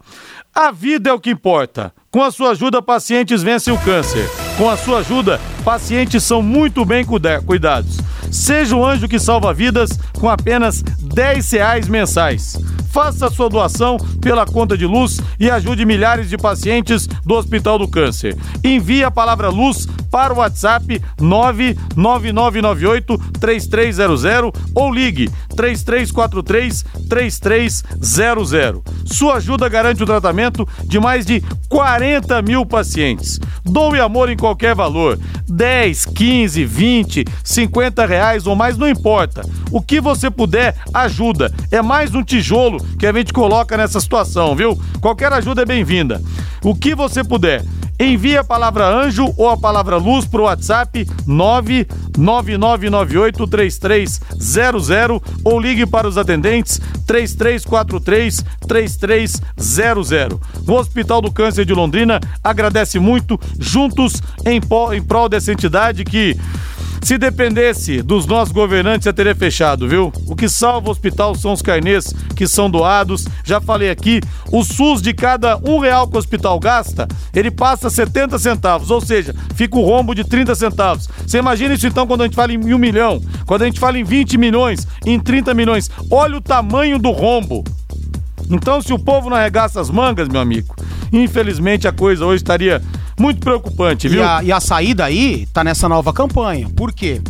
S2: A vida é o que importa. Com a sua ajuda, pacientes vencem o câncer. Com a sua ajuda, pacientes são muito bem cuida- cuidados. Seja o anjo que salva vidas com apenas 10 reais mensais. Faça sua doação pela conta de luz e ajude milhares de pacientes do Hospital do Câncer. Envie a palavra luz para o WhatsApp 99998 3300 ou ligue 3343 3300. Sua ajuda garante o tratamento de mais de 40 mil pacientes. Doe amor em qualquer valor. 10, 15, 20, 50 reais ou mais, não importa. O que você puder, ajuda. É mais um tijolo que a gente coloca nessa situação, viu? Qualquer ajuda é bem-vinda. O que você puder. Envie a palavra anjo ou a palavra luz para o WhatsApp 999983300 ou ligue para os atendentes 3343-3300. O Hospital do Câncer de Londrina agradece muito, juntos em, em prol dessa entidade que se dependesse dos nossos governantes, já teria fechado, viu? O que salva o hospital são os carnês que são doados. Já falei aqui, o SUS de cada um real que o hospital gasta, ele passa 70 centavos, ou seja, fica o rombo de 30 centavos. Você imagina isso então quando a gente fala em um milhão, quando a gente fala em 20 milhões, em 30 milhões. Olha o tamanho do rombo. Então, se o povo não arregaça as mangas, meu amigo, infelizmente a coisa hoje estaria muito preocupante, viu?
S5: E a, e a saída aí tá nessa nova campanha. Por quê?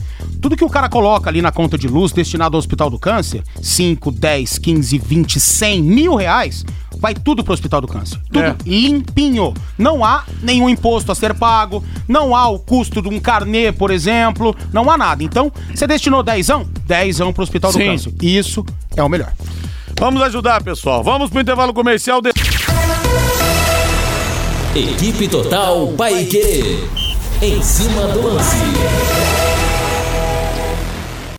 S5: Tudo que o cara coloca ali na conta de luz destinado ao Hospital do Câncer, 5, 10, 15, 20, 100 mil reais, vai tudo pro Hospital do Câncer. Tudo
S2: É.
S5: limpinho. Não há nenhum imposto a ser pago, não há o custo de um carnê, por exemplo, não há nada. Então, você destinou 10, 10 pro Hospital do
S2: Sim.
S5: Câncer. Isso é o melhor.
S2: Vamos ajudar, pessoal. Vamos pro intervalo comercial. De...
S1: Equipe Total Paique. Em cima do lance.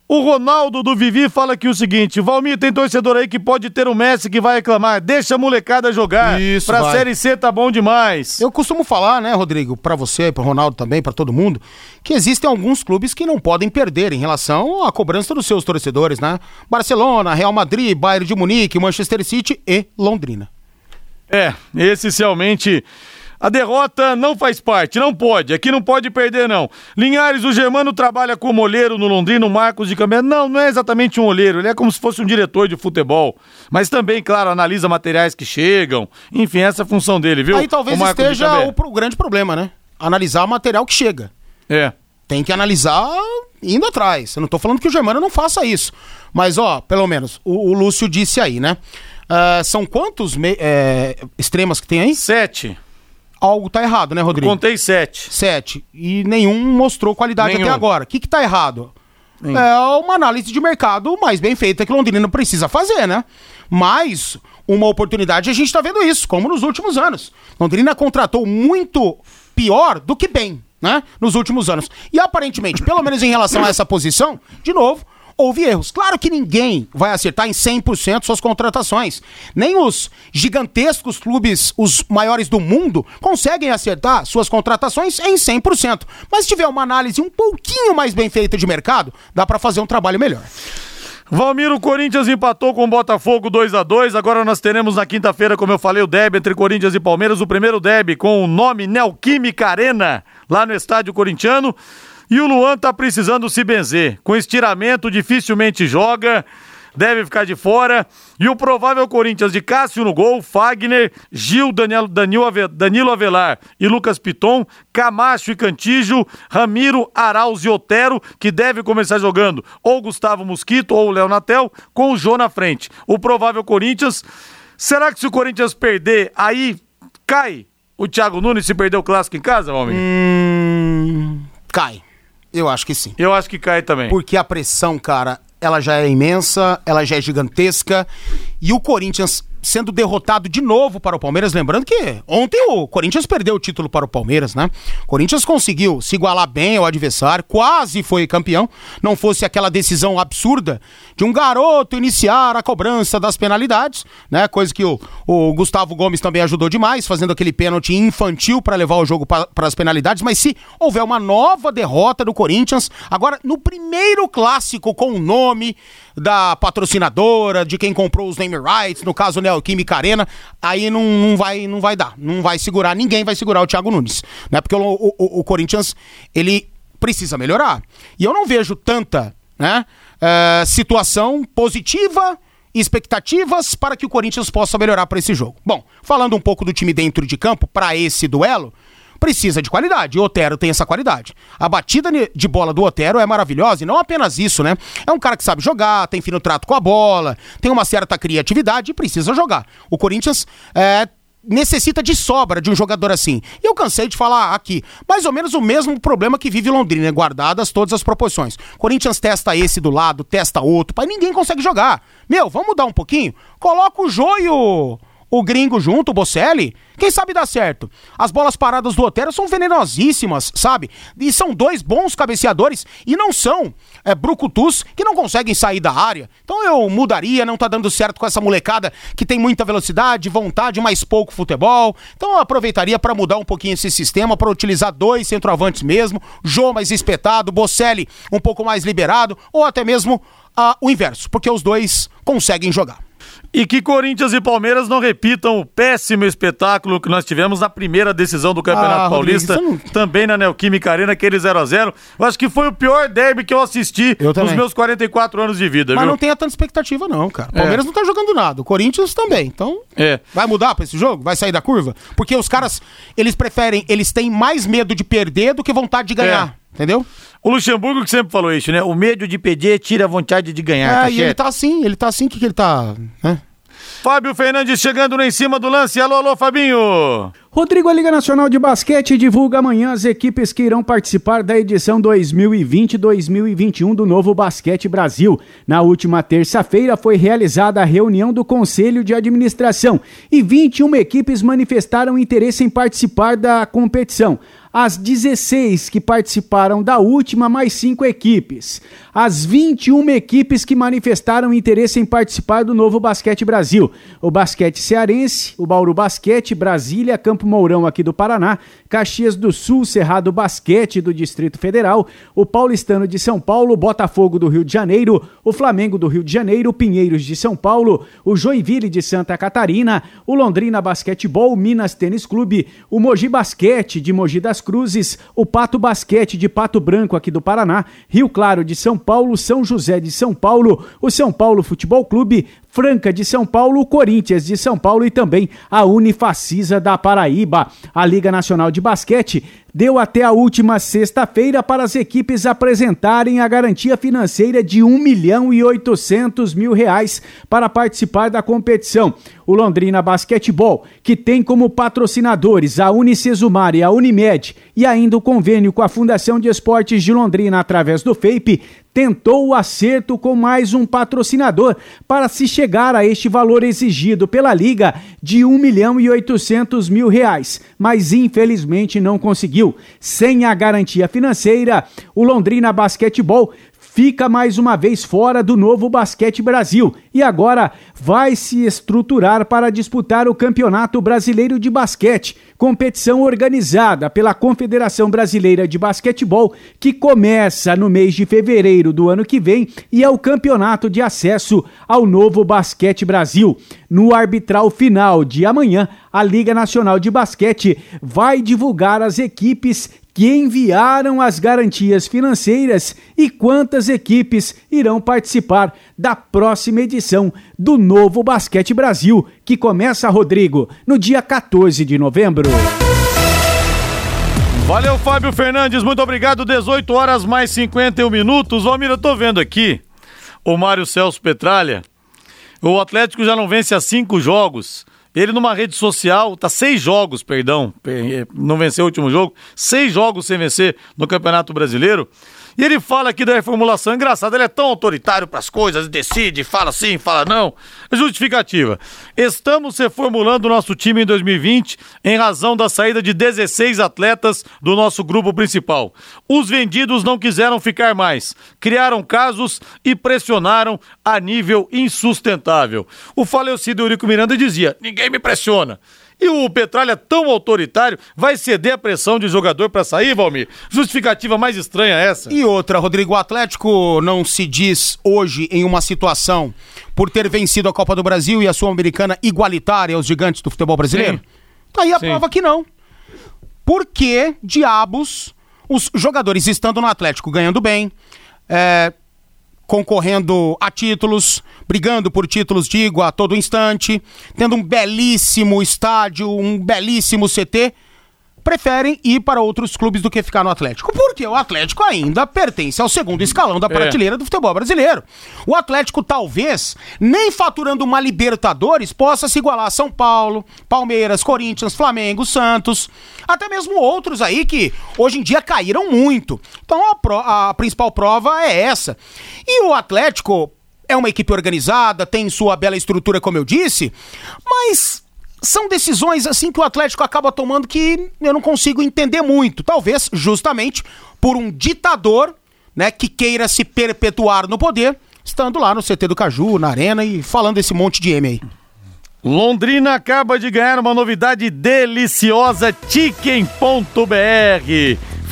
S2: O Ronaldo do Vivi fala aqui o seguinte: Valmir, tem torcedor aí que pode ter o Messi que vai reclamar. Deixa a molecada jogar.
S5: Isso,
S2: pra
S5: vai.
S2: Série C tá bom demais.
S5: Eu costumo falar, né, Rodrigo, pra você, pro Ronaldo também, pra todo mundo, que existem alguns clubes que não podem perder em relação à cobrança dos seus torcedores, né? Barcelona, Real Madrid, Bayern de Munique, Manchester City e Londrina.
S2: É, essencialmente. A derrota não faz parte, não pode. Aqui não pode perder, não. Linhares, o Germano trabalha como olheiro no Londrina, o Marcos de Câmara. Não, não é exatamente um olheiro, ele é como se fosse um diretor de futebol. Mas também, claro, analisa materiais que chegam. Enfim, essa é a função dele, viu?
S5: Aí talvez
S2: O
S5: esteja o, grande problema, né? Analisar o material que chega.
S2: É.
S5: Tem que analisar indo atrás. Eu não tô falando que o Germano não faça isso. Mas, ó, pelo menos, o, o Lúcio disse aí, né? Ah, são quantos é, extremas que tem aí?
S2: Sete.
S5: Algo tá errado, né, Rodrigo?
S2: Contei sete.
S5: Sete. E nenhum mostrou qualidade
S2: Nenhum.
S5: até agora. O que que tá errado? É uma análise de mercado mais bem feita que Londrina precisa fazer, né? Mas uma oportunidade a gente tá vendo isso, como nos últimos anos. Londrina contratou muito pior do que bem, né? Nos últimos anos. E aparentemente, pelo menos em relação a essa posição, de novo, houve erros. Claro que ninguém vai acertar em 100% suas contratações. Nem os gigantescos clubes, os maiores do mundo, conseguem acertar suas contratações em 100%. Mas se tiver uma análise um pouquinho mais bem feita de mercado, dá pra fazer um trabalho melhor.
S2: Valmir, o Corinthians empatou com o Botafogo 2 a 2 Agora nós teremos na quinta-feira, como eu falei, o derby entre Corinthians e Palmeiras. O primeiro derby com o nome Neoquímica Arena, lá no estádio corintiano. E o Luan tá precisando se benzer. Com estiramento, dificilmente joga. Deve ficar de fora. E o provável Corinthians de Cássio no gol, Fagner, Gil, Daniel, Danilo, Danilo Avelar e Lucas Piton, Camacho e Cantígio, Ramiro, Arauz e Otero, que deve começar jogando ou Gustavo Mosquito ou Léo Natel, com o Jô na frente. O provável Corinthians. Será que se o Corinthians perder, aí cai o Thiago Nunes se perder o clássico em casa, Valmir?
S5: Hum, cai. Eu acho que sim.
S2: Eu acho que cai também.
S5: Porque a pressão, cara, ela já é imensa, ela já é gigantesca. E o Corinthians sendo derrotado de novo para o Palmeiras, lembrando que ontem o Corinthians perdeu o título para o Palmeiras, né? O Corinthians conseguiu se igualar bem ao adversário, quase foi campeão, não fosse aquela decisão absurda de um garoto iniciar a cobrança das penalidades, né? Coisa que o, o Gustavo Gomes também ajudou demais, fazendo aquele pênalti infantil para levar o jogo para as penalidades, mas se houver uma nova derrota do Corinthians, agora no primeiro clássico com o nome da patrocinadora, de quem comprou os name rights, no caso Neoquímica Arena, aí não, não, vai, não vai dar, não vai segurar, ninguém vai segurar o Thiago Nunes, né? Porque o, o, o Corinthians, ele precisa melhorar. E eu não vejo tanta, né, eh, situação positiva expectativas para que o Corinthians possa melhorar para esse jogo. Bom, falando um pouco do time dentro de campo para esse duelo, precisa de qualidade. E o Otero tem essa qualidade. A batida de bola do Otero é maravilhosa e não apenas isso, né? É um cara que sabe jogar, tem fino trato com a bola, tem uma certa criatividade e precisa jogar. O Corinthians é, necessita de sobra de um jogador assim. E eu cansei de falar aqui, mais ou menos o mesmo problema que vive Londrina, guardadas todas as proporções. Corinthians testa esse do lado, testa outro, mas ninguém consegue jogar. Meu, vamos mudar um pouquinho? Coloca o e o, gringo junto, o Bocelli. Quem sabe dá certo. As bolas paradas do Otero são venenosíssimas, sabe? E são dois bons cabeceadores e não são é, brucutus que não conseguem sair da área. Então eu mudaria, não tá dando certo com essa molecada que tem muita velocidade, vontade, mas pouco futebol. Então eu aproveitaria para mudar um pouquinho esse sistema, para utilizar dois centroavantes mesmo, Jô mais espetado, Bocelli um pouco mais liberado, ou até mesmo ah, o inverso, porque os dois conseguem jogar.
S2: E que Corinthians e Palmeiras não repitam o péssimo espetáculo que nós tivemos na primeira decisão do Campeonato
S5: Ah,
S2: Paulista,
S5: não-
S2: também na Neoquímica Arena, aquele 0x0. Eu acho que foi o pior derby que eu assisti
S5: Eu
S2: nos meus 44 anos de vida,
S5: Mas
S2: viu?
S5: não tenha tanta expectativa, não, cara. O Palmeiras não tá jogando nada. O Corinthians também. Então,
S2: É.
S5: vai mudar pra esse jogo? Vai sair da curva? Porque os caras, eles preferem, eles têm mais medo de perder do que vontade de ganhar. Entendeu?
S2: O Luxemburgo que sempre falou isso, né? O medo de perder tira a vontade de ganhar.
S5: É,
S2: tá
S5: e ele
S2: certo?
S5: tá assim, ele tá assim, o que, que ele tá. Né?
S2: Fábio Fernandes chegando lá em cima do lance. Alô, alô, Fabinho!
S7: Rodrigo, a Liga Nacional de Basquete divulga amanhã as equipes que irão participar da edição 2020-2021 do Novo Basquete Brasil. Na última terça-feira foi realizada a reunião do Conselho de Administração e 21 equipes manifestaram interesse em participar da competição. As 16 que participaram da última, mais cinco equipes. As 21 equipes que manifestaram interesse em participar do novo Basquete Brasil. O Basquete Cearense, o Bauru Basquete, Brasília, Campo Mourão aqui do Paraná, Caxias do Sul, Cerrado Basquete do Distrito Federal, o Paulistano de São Paulo, Botafogo do Rio de Janeiro, o Flamengo do Rio de Janeiro, Pinheiros de São Paulo, o Joinville de Santa Catarina, o Londrina Basquetebol, Minas Tênis Clube, o Mogi Basquete de Mogi das Cruzes, o Pato Basquete de Pato Branco aqui do Paraná, Rio Claro de São Paulo, São José de São Paulo, o São Paulo Futebol Clube, Franca de São Paulo, Corinthians de São Paulo e também a Unifacisa da Paraíba. A Liga Nacional de Basquete deu até a última sexta-feira para as equipes apresentarem a garantia financeira de 1 milhão e 800 mil reais para participar da competição. O Londrina Basquetebol, que tem como patrocinadores a Unicesumar e a Unimed e ainda o convênio com a Fundação de Esportes de Londrina através do FAPE, tentou o acerto com mais um patrocinador para se chegar a este valor exigido pela Liga de 1 milhão e 800 mil reais, mas infelizmente não conseguiu. Sem a garantia financeira, o Londrina Basquetebol fica mais uma vez fora do novo Basquete Brasil e agora vai se estruturar para disputar o Campeonato Brasileiro de Basquete, competição organizada pela Confederação Brasileira de Basquetebol, que começa no mês de fevereiro do ano que vem e é o campeonato de acesso ao novo Basquete Brasil. No arbitral final de amanhã, a Liga Nacional de Basquete vai divulgar as equipes que enviaram as garantias financeiras e quantas equipes irão participar da próxima edição do Novo Basquete Brasil, que começa, Rodrigo, no dia 14 de novembro.
S2: Valeu, Fábio Fernandes, muito obrigado. 18 horas mais 51 minutos. Valmir, eu tô vendo aqui o Mário Celso Petralha. O Atlético já não vence há cinco jogos. Ele numa rede social, tá seis jogos, perdão, não venceu o último jogo, seis jogos sem vencer no Campeonato Brasileiro. E ele fala aqui da reformulação. Engraçado, ele é tão autoritário para as coisas, decide, fala sim, fala não. Justificativa. Estamos reformulando o nosso time em 2020 em razão da saída de 16 atletas do nosso grupo principal. Os vendidos não quiseram ficar mais, criaram casos e pressionaram a nível insustentável. O falecido Eurico Miranda dizia: ninguém me pressiona. E o Petralha, tão autoritário, vai ceder a pressão de jogador para sair, Valmir? Justificativa mais estranha essa.
S5: E outra, Rodrigo, o Atlético não se diz hoje em uma situação por ter vencido a Copa do Brasil e a Sul-Americana igualitária aos gigantes do futebol brasileiro? Sim. Tá aí a Sim. prova que não. Por que diabos os jogadores estando no Atlético ganhando bem, é, concorrendo a títulos, brigando por títulos, digo, a todo instante, tendo um belíssimo estádio, um belíssimo CT, preferem ir para outros clubes do que ficar no Atlético. Porque o Atlético ainda pertence ao segundo escalão da é. prateleira é. do futebol brasileiro. O Atlético, talvez, nem faturando uma Libertadores, possa se igualar a São Paulo, Palmeiras, Corinthians, Flamengo, Santos, até mesmo outros aí que hoje em dia caíram muito. Então a, pro, a principal prova é essa. E o Atlético é uma equipe organizada, tem sua bela estrutura, como eu disse, mas são decisões assim que o Atlético acaba tomando que eu não consigo entender muito. Talvez justamente por um ditador, né, que queira se perpetuar no poder, estando lá no CT do Caju, na arena e falando esse monte de M aí.
S2: Londrina acaba de ganhar uma novidade deliciosa, Chicken.br.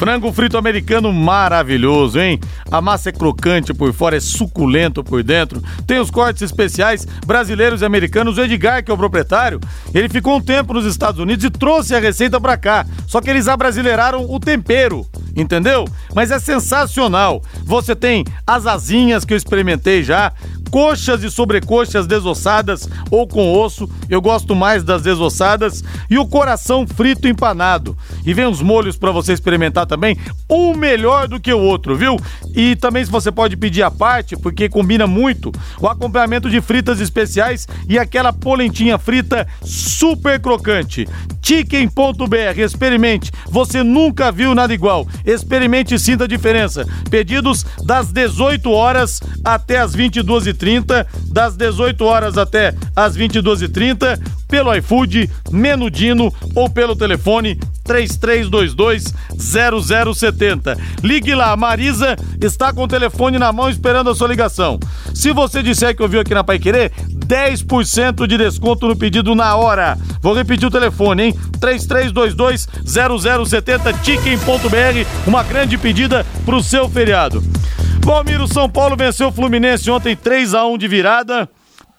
S2: Frango frito americano maravilhoso, hein? A massa é crocante por fora, é suculento por dentro. Tem os cortes especiais brasileiros e americanos. O Edgar, que é o proprietário, ele ficou um tempo nos Estados Unidos e trouxe a receita para cá. Só que eles abrasileiraram o tempero, entendeu? Mas é sensacional. Você tem as asinhas que eu experimentei já, coxas e sobrecoxas desossadas ou com osso, eu gosto mais das desossadas, e o coração frito empanado. E vem uns molhos para você experimentar também, um melhor do que o outro, viu? E também se você pode pedir à parte, porque combina muito, o acompanhamento de fritas especiais e aquela polentinha frita super crocante. Chicken.br, experimente, você nunca viu nada igual. Experimente e sinta a diferença. Pedidos das 18 horas até as 22h30 das 18 horas até as 22h30, pelo iFood, Menudino ou pelo telefone 3322-0070. Ligue lá, Marisa está com o telefone na mão esperando a sua ligação. Se você disser que ouviu aqui na Pai Querer, 10% de desconto no pedido na hora. Vou repetir o telefone, hein? 3322-0070, tiquem.br. Uma grande pedida para o seu feriado. Valmiro, São Paulo venceu o Fluminense ontem 3 a 1 de virada.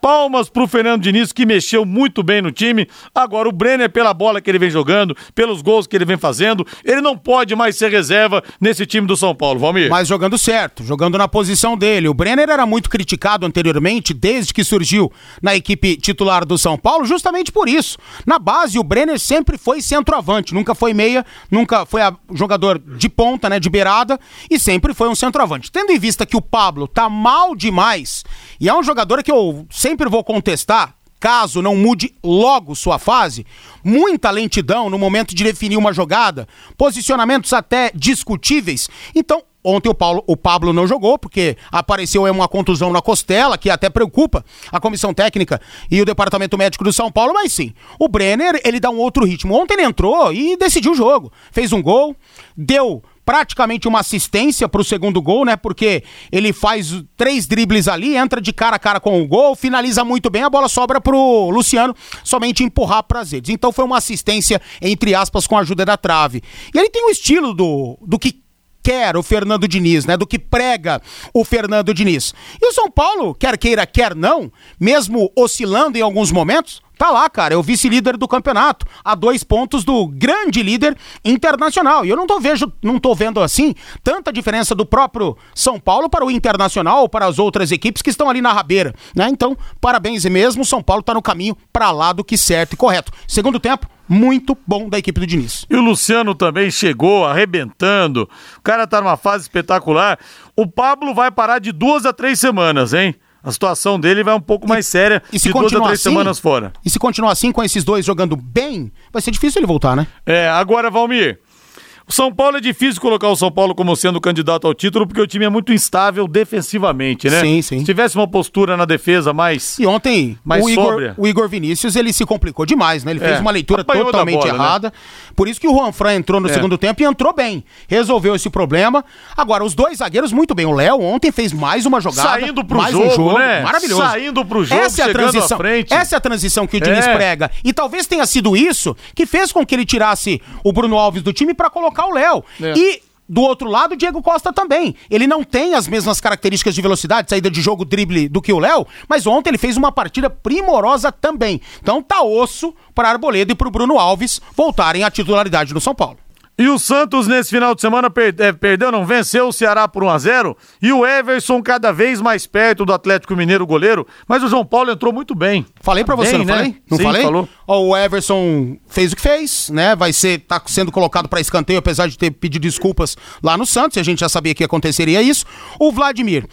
S2: Palmas pro Fernando Diniz, que mexeu muito bem no time. Agora, o Brenner, pela bola que ele vem jogando, pelos gols que ele vem fazendo, ele não pode mais ser reserva nesse time do São Paulo, Valmir.
S5: Mas jogando certo, jogando na posição dele. O Brenner era muito criticado anteriormente, desde que surgiu na equipe titular do São Paulo, justamente por isso. Na base, o Brenner sempre foi centroavante, nunca foi meia, nunca foi jogador de ponta, né, de beirada, e sempre foi um centroavante. Tendo em vista que o Pablo tá mal demais, e é um jogador que eu sempre sempre vou contestar, caso não mude logo sua fase, muita lentidão no momento de definir uma jogada, posicionamentos até discutíveis. Então, Ontem o, Paulo, o Pablo não jogou, porque apareceu uma contusão na costela, que até preocupa a comissão técnica e o departamento médico do São Paulo, mas sim, o Brenner, ele dá um outro ritmo. Ontem ele entrou e decidiu o jogo. Fez um gol, deu praticamente uma assistência para o segundo gol, né? Porque ele faz três dribles ali, entra de cara a cara com o gol, finaliza muito bem, a bola sobra pro Luciano somente empurrar para as redes. Então foi uma assistência, entre aspas, com a ajuda da trave. E ele tem o estilo do, do que quer o Fernando Diniz, né? Do que prega o Fernando Diniz. E o São Paulo, quer queira, quer não, mesmo oscilando em alguns momentos, Tá lá, cara, é o vice-líder do campeonato, a dois pontos do grande líder internacional. E eu não tô, vejo, não tô vendo assim tanta diferença do próprio São Paulo para o Internacional ou para as outras equipes que estão ali na rabeira, né? Então, parabéns mesmo, São Paulo tá no caminho para lá do que certo e correto. Segundo tempo, muito bom da equipe do Diniz.
S2: E o Luciano também chegou arrebentando. O cara tá numa fase espetacular. O Pablo vai parar de duas a três semanas, hein? A situação dele vai um pouco mais séria
S5: e se
S2: de duas a três
S5: assim,
S2: semanas fora.
S5: E se continuar assim com esses dois jogando bem, vai ser difícil ele voltar, né?
S2: É, agora, Valmir, o São Paulo é difícil colocar o São Paulo como sendo candidato ao título, porque o time é muito instável defensivamente, né?
S5: Sim, sim.
S2: Se tivesse uma postura na defesa mais.
S5: E ontem, mais o, Igor, o Igor Vinícius, ele se complicou demais, né? Ele é, fez uma leitura totalmente bola, né? errada. Né? Por isso que o Juan Fran entrou no é. segundo tempo e entrou bem. Resolveu esse problema. Agora, os dois zagueiros, muito bem. O Léo ontem fez mais uma jogada.
S2: Saindo pro
S5: mais
S2: jogo,
S5: um jogo
S2: né?
S5: Maravilhoso.
S2: Saindo pro jogo,
S5: essa é a transição, Essa é a transição que o Diniz é. prega. E talvez tenha sido isso que fez com que ele tirasse o Bruno Alves do time para colocar o Léo. É. E do outro lado, o Diego Costa também. Ele não tem as mesmas características de velocidade, saída de jogo, drible do que o Léo, mas ontem ele fez uma partida primorosa também. Então tá osso para Arboleda e para o Bruno Alves voltarem à titularidade no São Paulo.
S2: E o Santos, nesse final de semana, per é, perdeu, não venceu o Ceará por 1x0. E o Everson cada vez mais perto do Atlético Mineiro, goleiro. Mas o João Paulo entrou muito bem.
S5: Falei para você, bem, não né? falei? Não
S2: Sim,
S5: falei?
S2: Falou.
S5: Ó, o Everson fez o que fez, né? Vai ser, tá sendo colocado para escanteio, apesar de ter pedido desculpas lá no Santos. A gente já sabia que aconteceria isso. O Vladimir.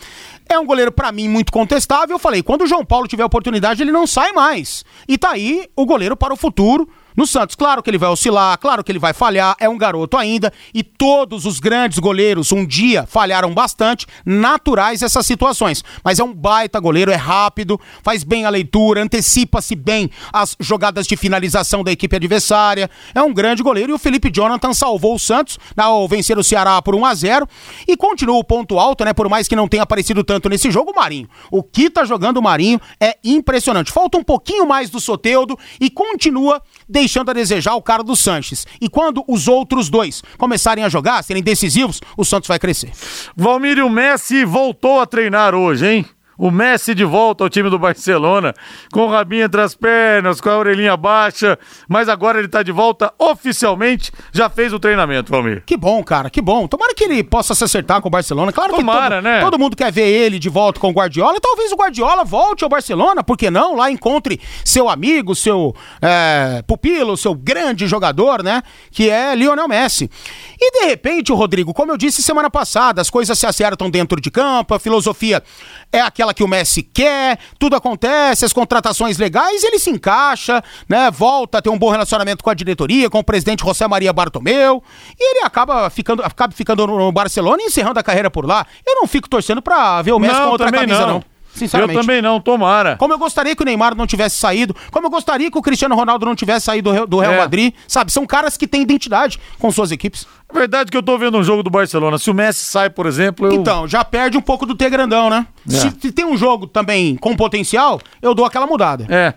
S5: É um goleiro, para mim, muito contestável. Eu falei, quando o João Paulo tiver oportunidade, ele não sai mais. E tá aí o goleiro para o futuro no Santos, claro que ele vai oscilar, claro que ele vai falhar, é um garoto ainda e todos os grandes goleiros um dia falharam bastante, naturais essas situações. Mas é um baita goleiro, é rápido, faz bem a leitura, antecipa-se bem as jogadas de finalização da equipe adversária. É um grande goleiro e o Felipe Jonathan salvou o Santos ao vencer o Ceará por 1 a 0 e continua o ponto alto, né? Por mais que não tenha aparecido tanto nesse jogo, o Marinho. O que tá jogando o Marinho é impressionante. Falta um pouquinho mais do Soteudo e continua deixando a desejar o cara do Sanches. E quando os outros dois começarem a jogar, serem decisivos, o Santos vai crescer.
S2: Valmir, o Messi voltou a treinar hoje, hein? O Messi de volta ao time do Barcelona, com o rabinho entre as pernas, com a orelhinha baixa, mas agora ele tá de volta oficialmente, já fez o treinamento, Valmir.
S5: Que bom, cara, que bom. Tomara que ele possa se acertar com o Barcelona. Claro
S2: Tomara,
S5: que
S2: todo, né?
S5: todo mundo quer ver ele de volta com o Guardiola, e talvez o Guardiola volte ao Barcelona, por que não? Lá encontre seu amigo, seu é, pupilo, seu grande jogador, né? Que é Lionel Messi. E de repente, Rodrigo, como eu disse semana passada, as coisas se acertam dentro de campo, a filosofia é aquela que o Messi quer, tudo acontece, as contratações legais, ele se encaixa, né? Volta a ter um bom relacionamento com a diretoria, com o presidente José Maria Bartomeu, e ele acaba ficando, acaba ficando no Barcelona e encerrando a carreira por lá. Eu não fico torcendo pra ver o Messi
S2: não,
S5: com outra camisa,
S2: não.
S5: não. Sinceramente.
S2: Eu também não, tomara.
S5: Como eu gostaria que o Neymar não tivesse saído, como eu gostaria que o Cristiano Ronaldo não tivesse saído do Real, do Real
S2: É.
S5: Madrid, sabe? São caras que têm identidade com suas equipes.
S2: É verdade que eu tô vendo um jogo do Barcelona. Se o Messi sai, por exemplo, eu.
S5: Então, já perde um pouco do T grandão, né?
S2: É.
S5: Se, se tem um jogo também com potencial, eu dou aquela mudada.
S2: É,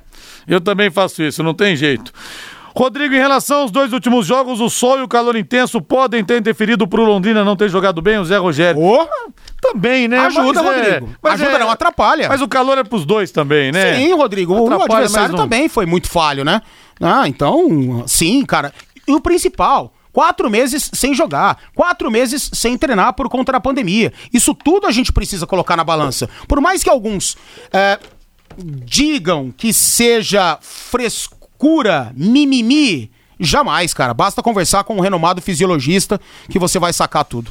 S2: eu também faço isso, não tem jeito. Rodrigo, em relação aos dois últimos jogos, o sol e o calor intenso podem ter interferido pro Londrina não ter jogado bem, o Zé Rogério.
S5: Ô,
S2: Também, né?
S5: Ajuda,
S2: Mas é-
S5: Rodrigo.
S2: mas
S5: Ajuda,
S2: é-
S5: não atrapalha.
S2: Mas o calor é pros dois também, né?
S5: Sim, Rodrigo. O
S2: Atrapalha,
S5: adversário
S2: mas não-
S5: também foi muito falho, né? Ah, então, sim, cara. E o principal, quatro meses sem jogar, quatro meses sem treinar por conta da pandemia. Isso tudo a gente precisa colocar na balança. Por mais que alguns é, digam que seja frescura, mimimi, jamais, cara. Basta conversar com um renomado fisiologista que você vai sacar tudo.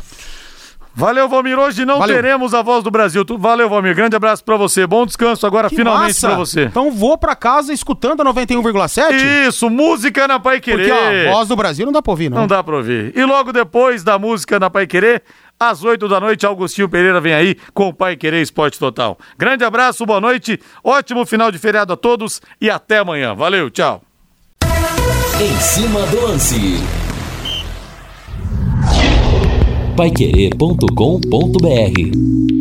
S2: Valeu, Valmir. Hoje não
S5: Valeu.
S2: teremos a voz do Brasil. Valeu, Valmir. Grande abraço pra você. Bom descanso agora,
S5: Que
S2: finalmente, pra você.
S5: Então vou pra casa escutando a 91,7?
S2: Isso, música na Pai
S5: Porque
S2: Querer.
S5: ó, a voz do Brasil não dá pra ouvir, não.
S2: Não dá pra ouvir. E logo depois da música na Pai Querer, às 8 da noite, Augustinho Pereira vem aí com o Pai Querer Esporte Total. Grande abraço, boa noite, ótimo final de feriado a todos e até amanhã. Valeu, tchau.
S1: Em cima do lance. Paiquerê.com.br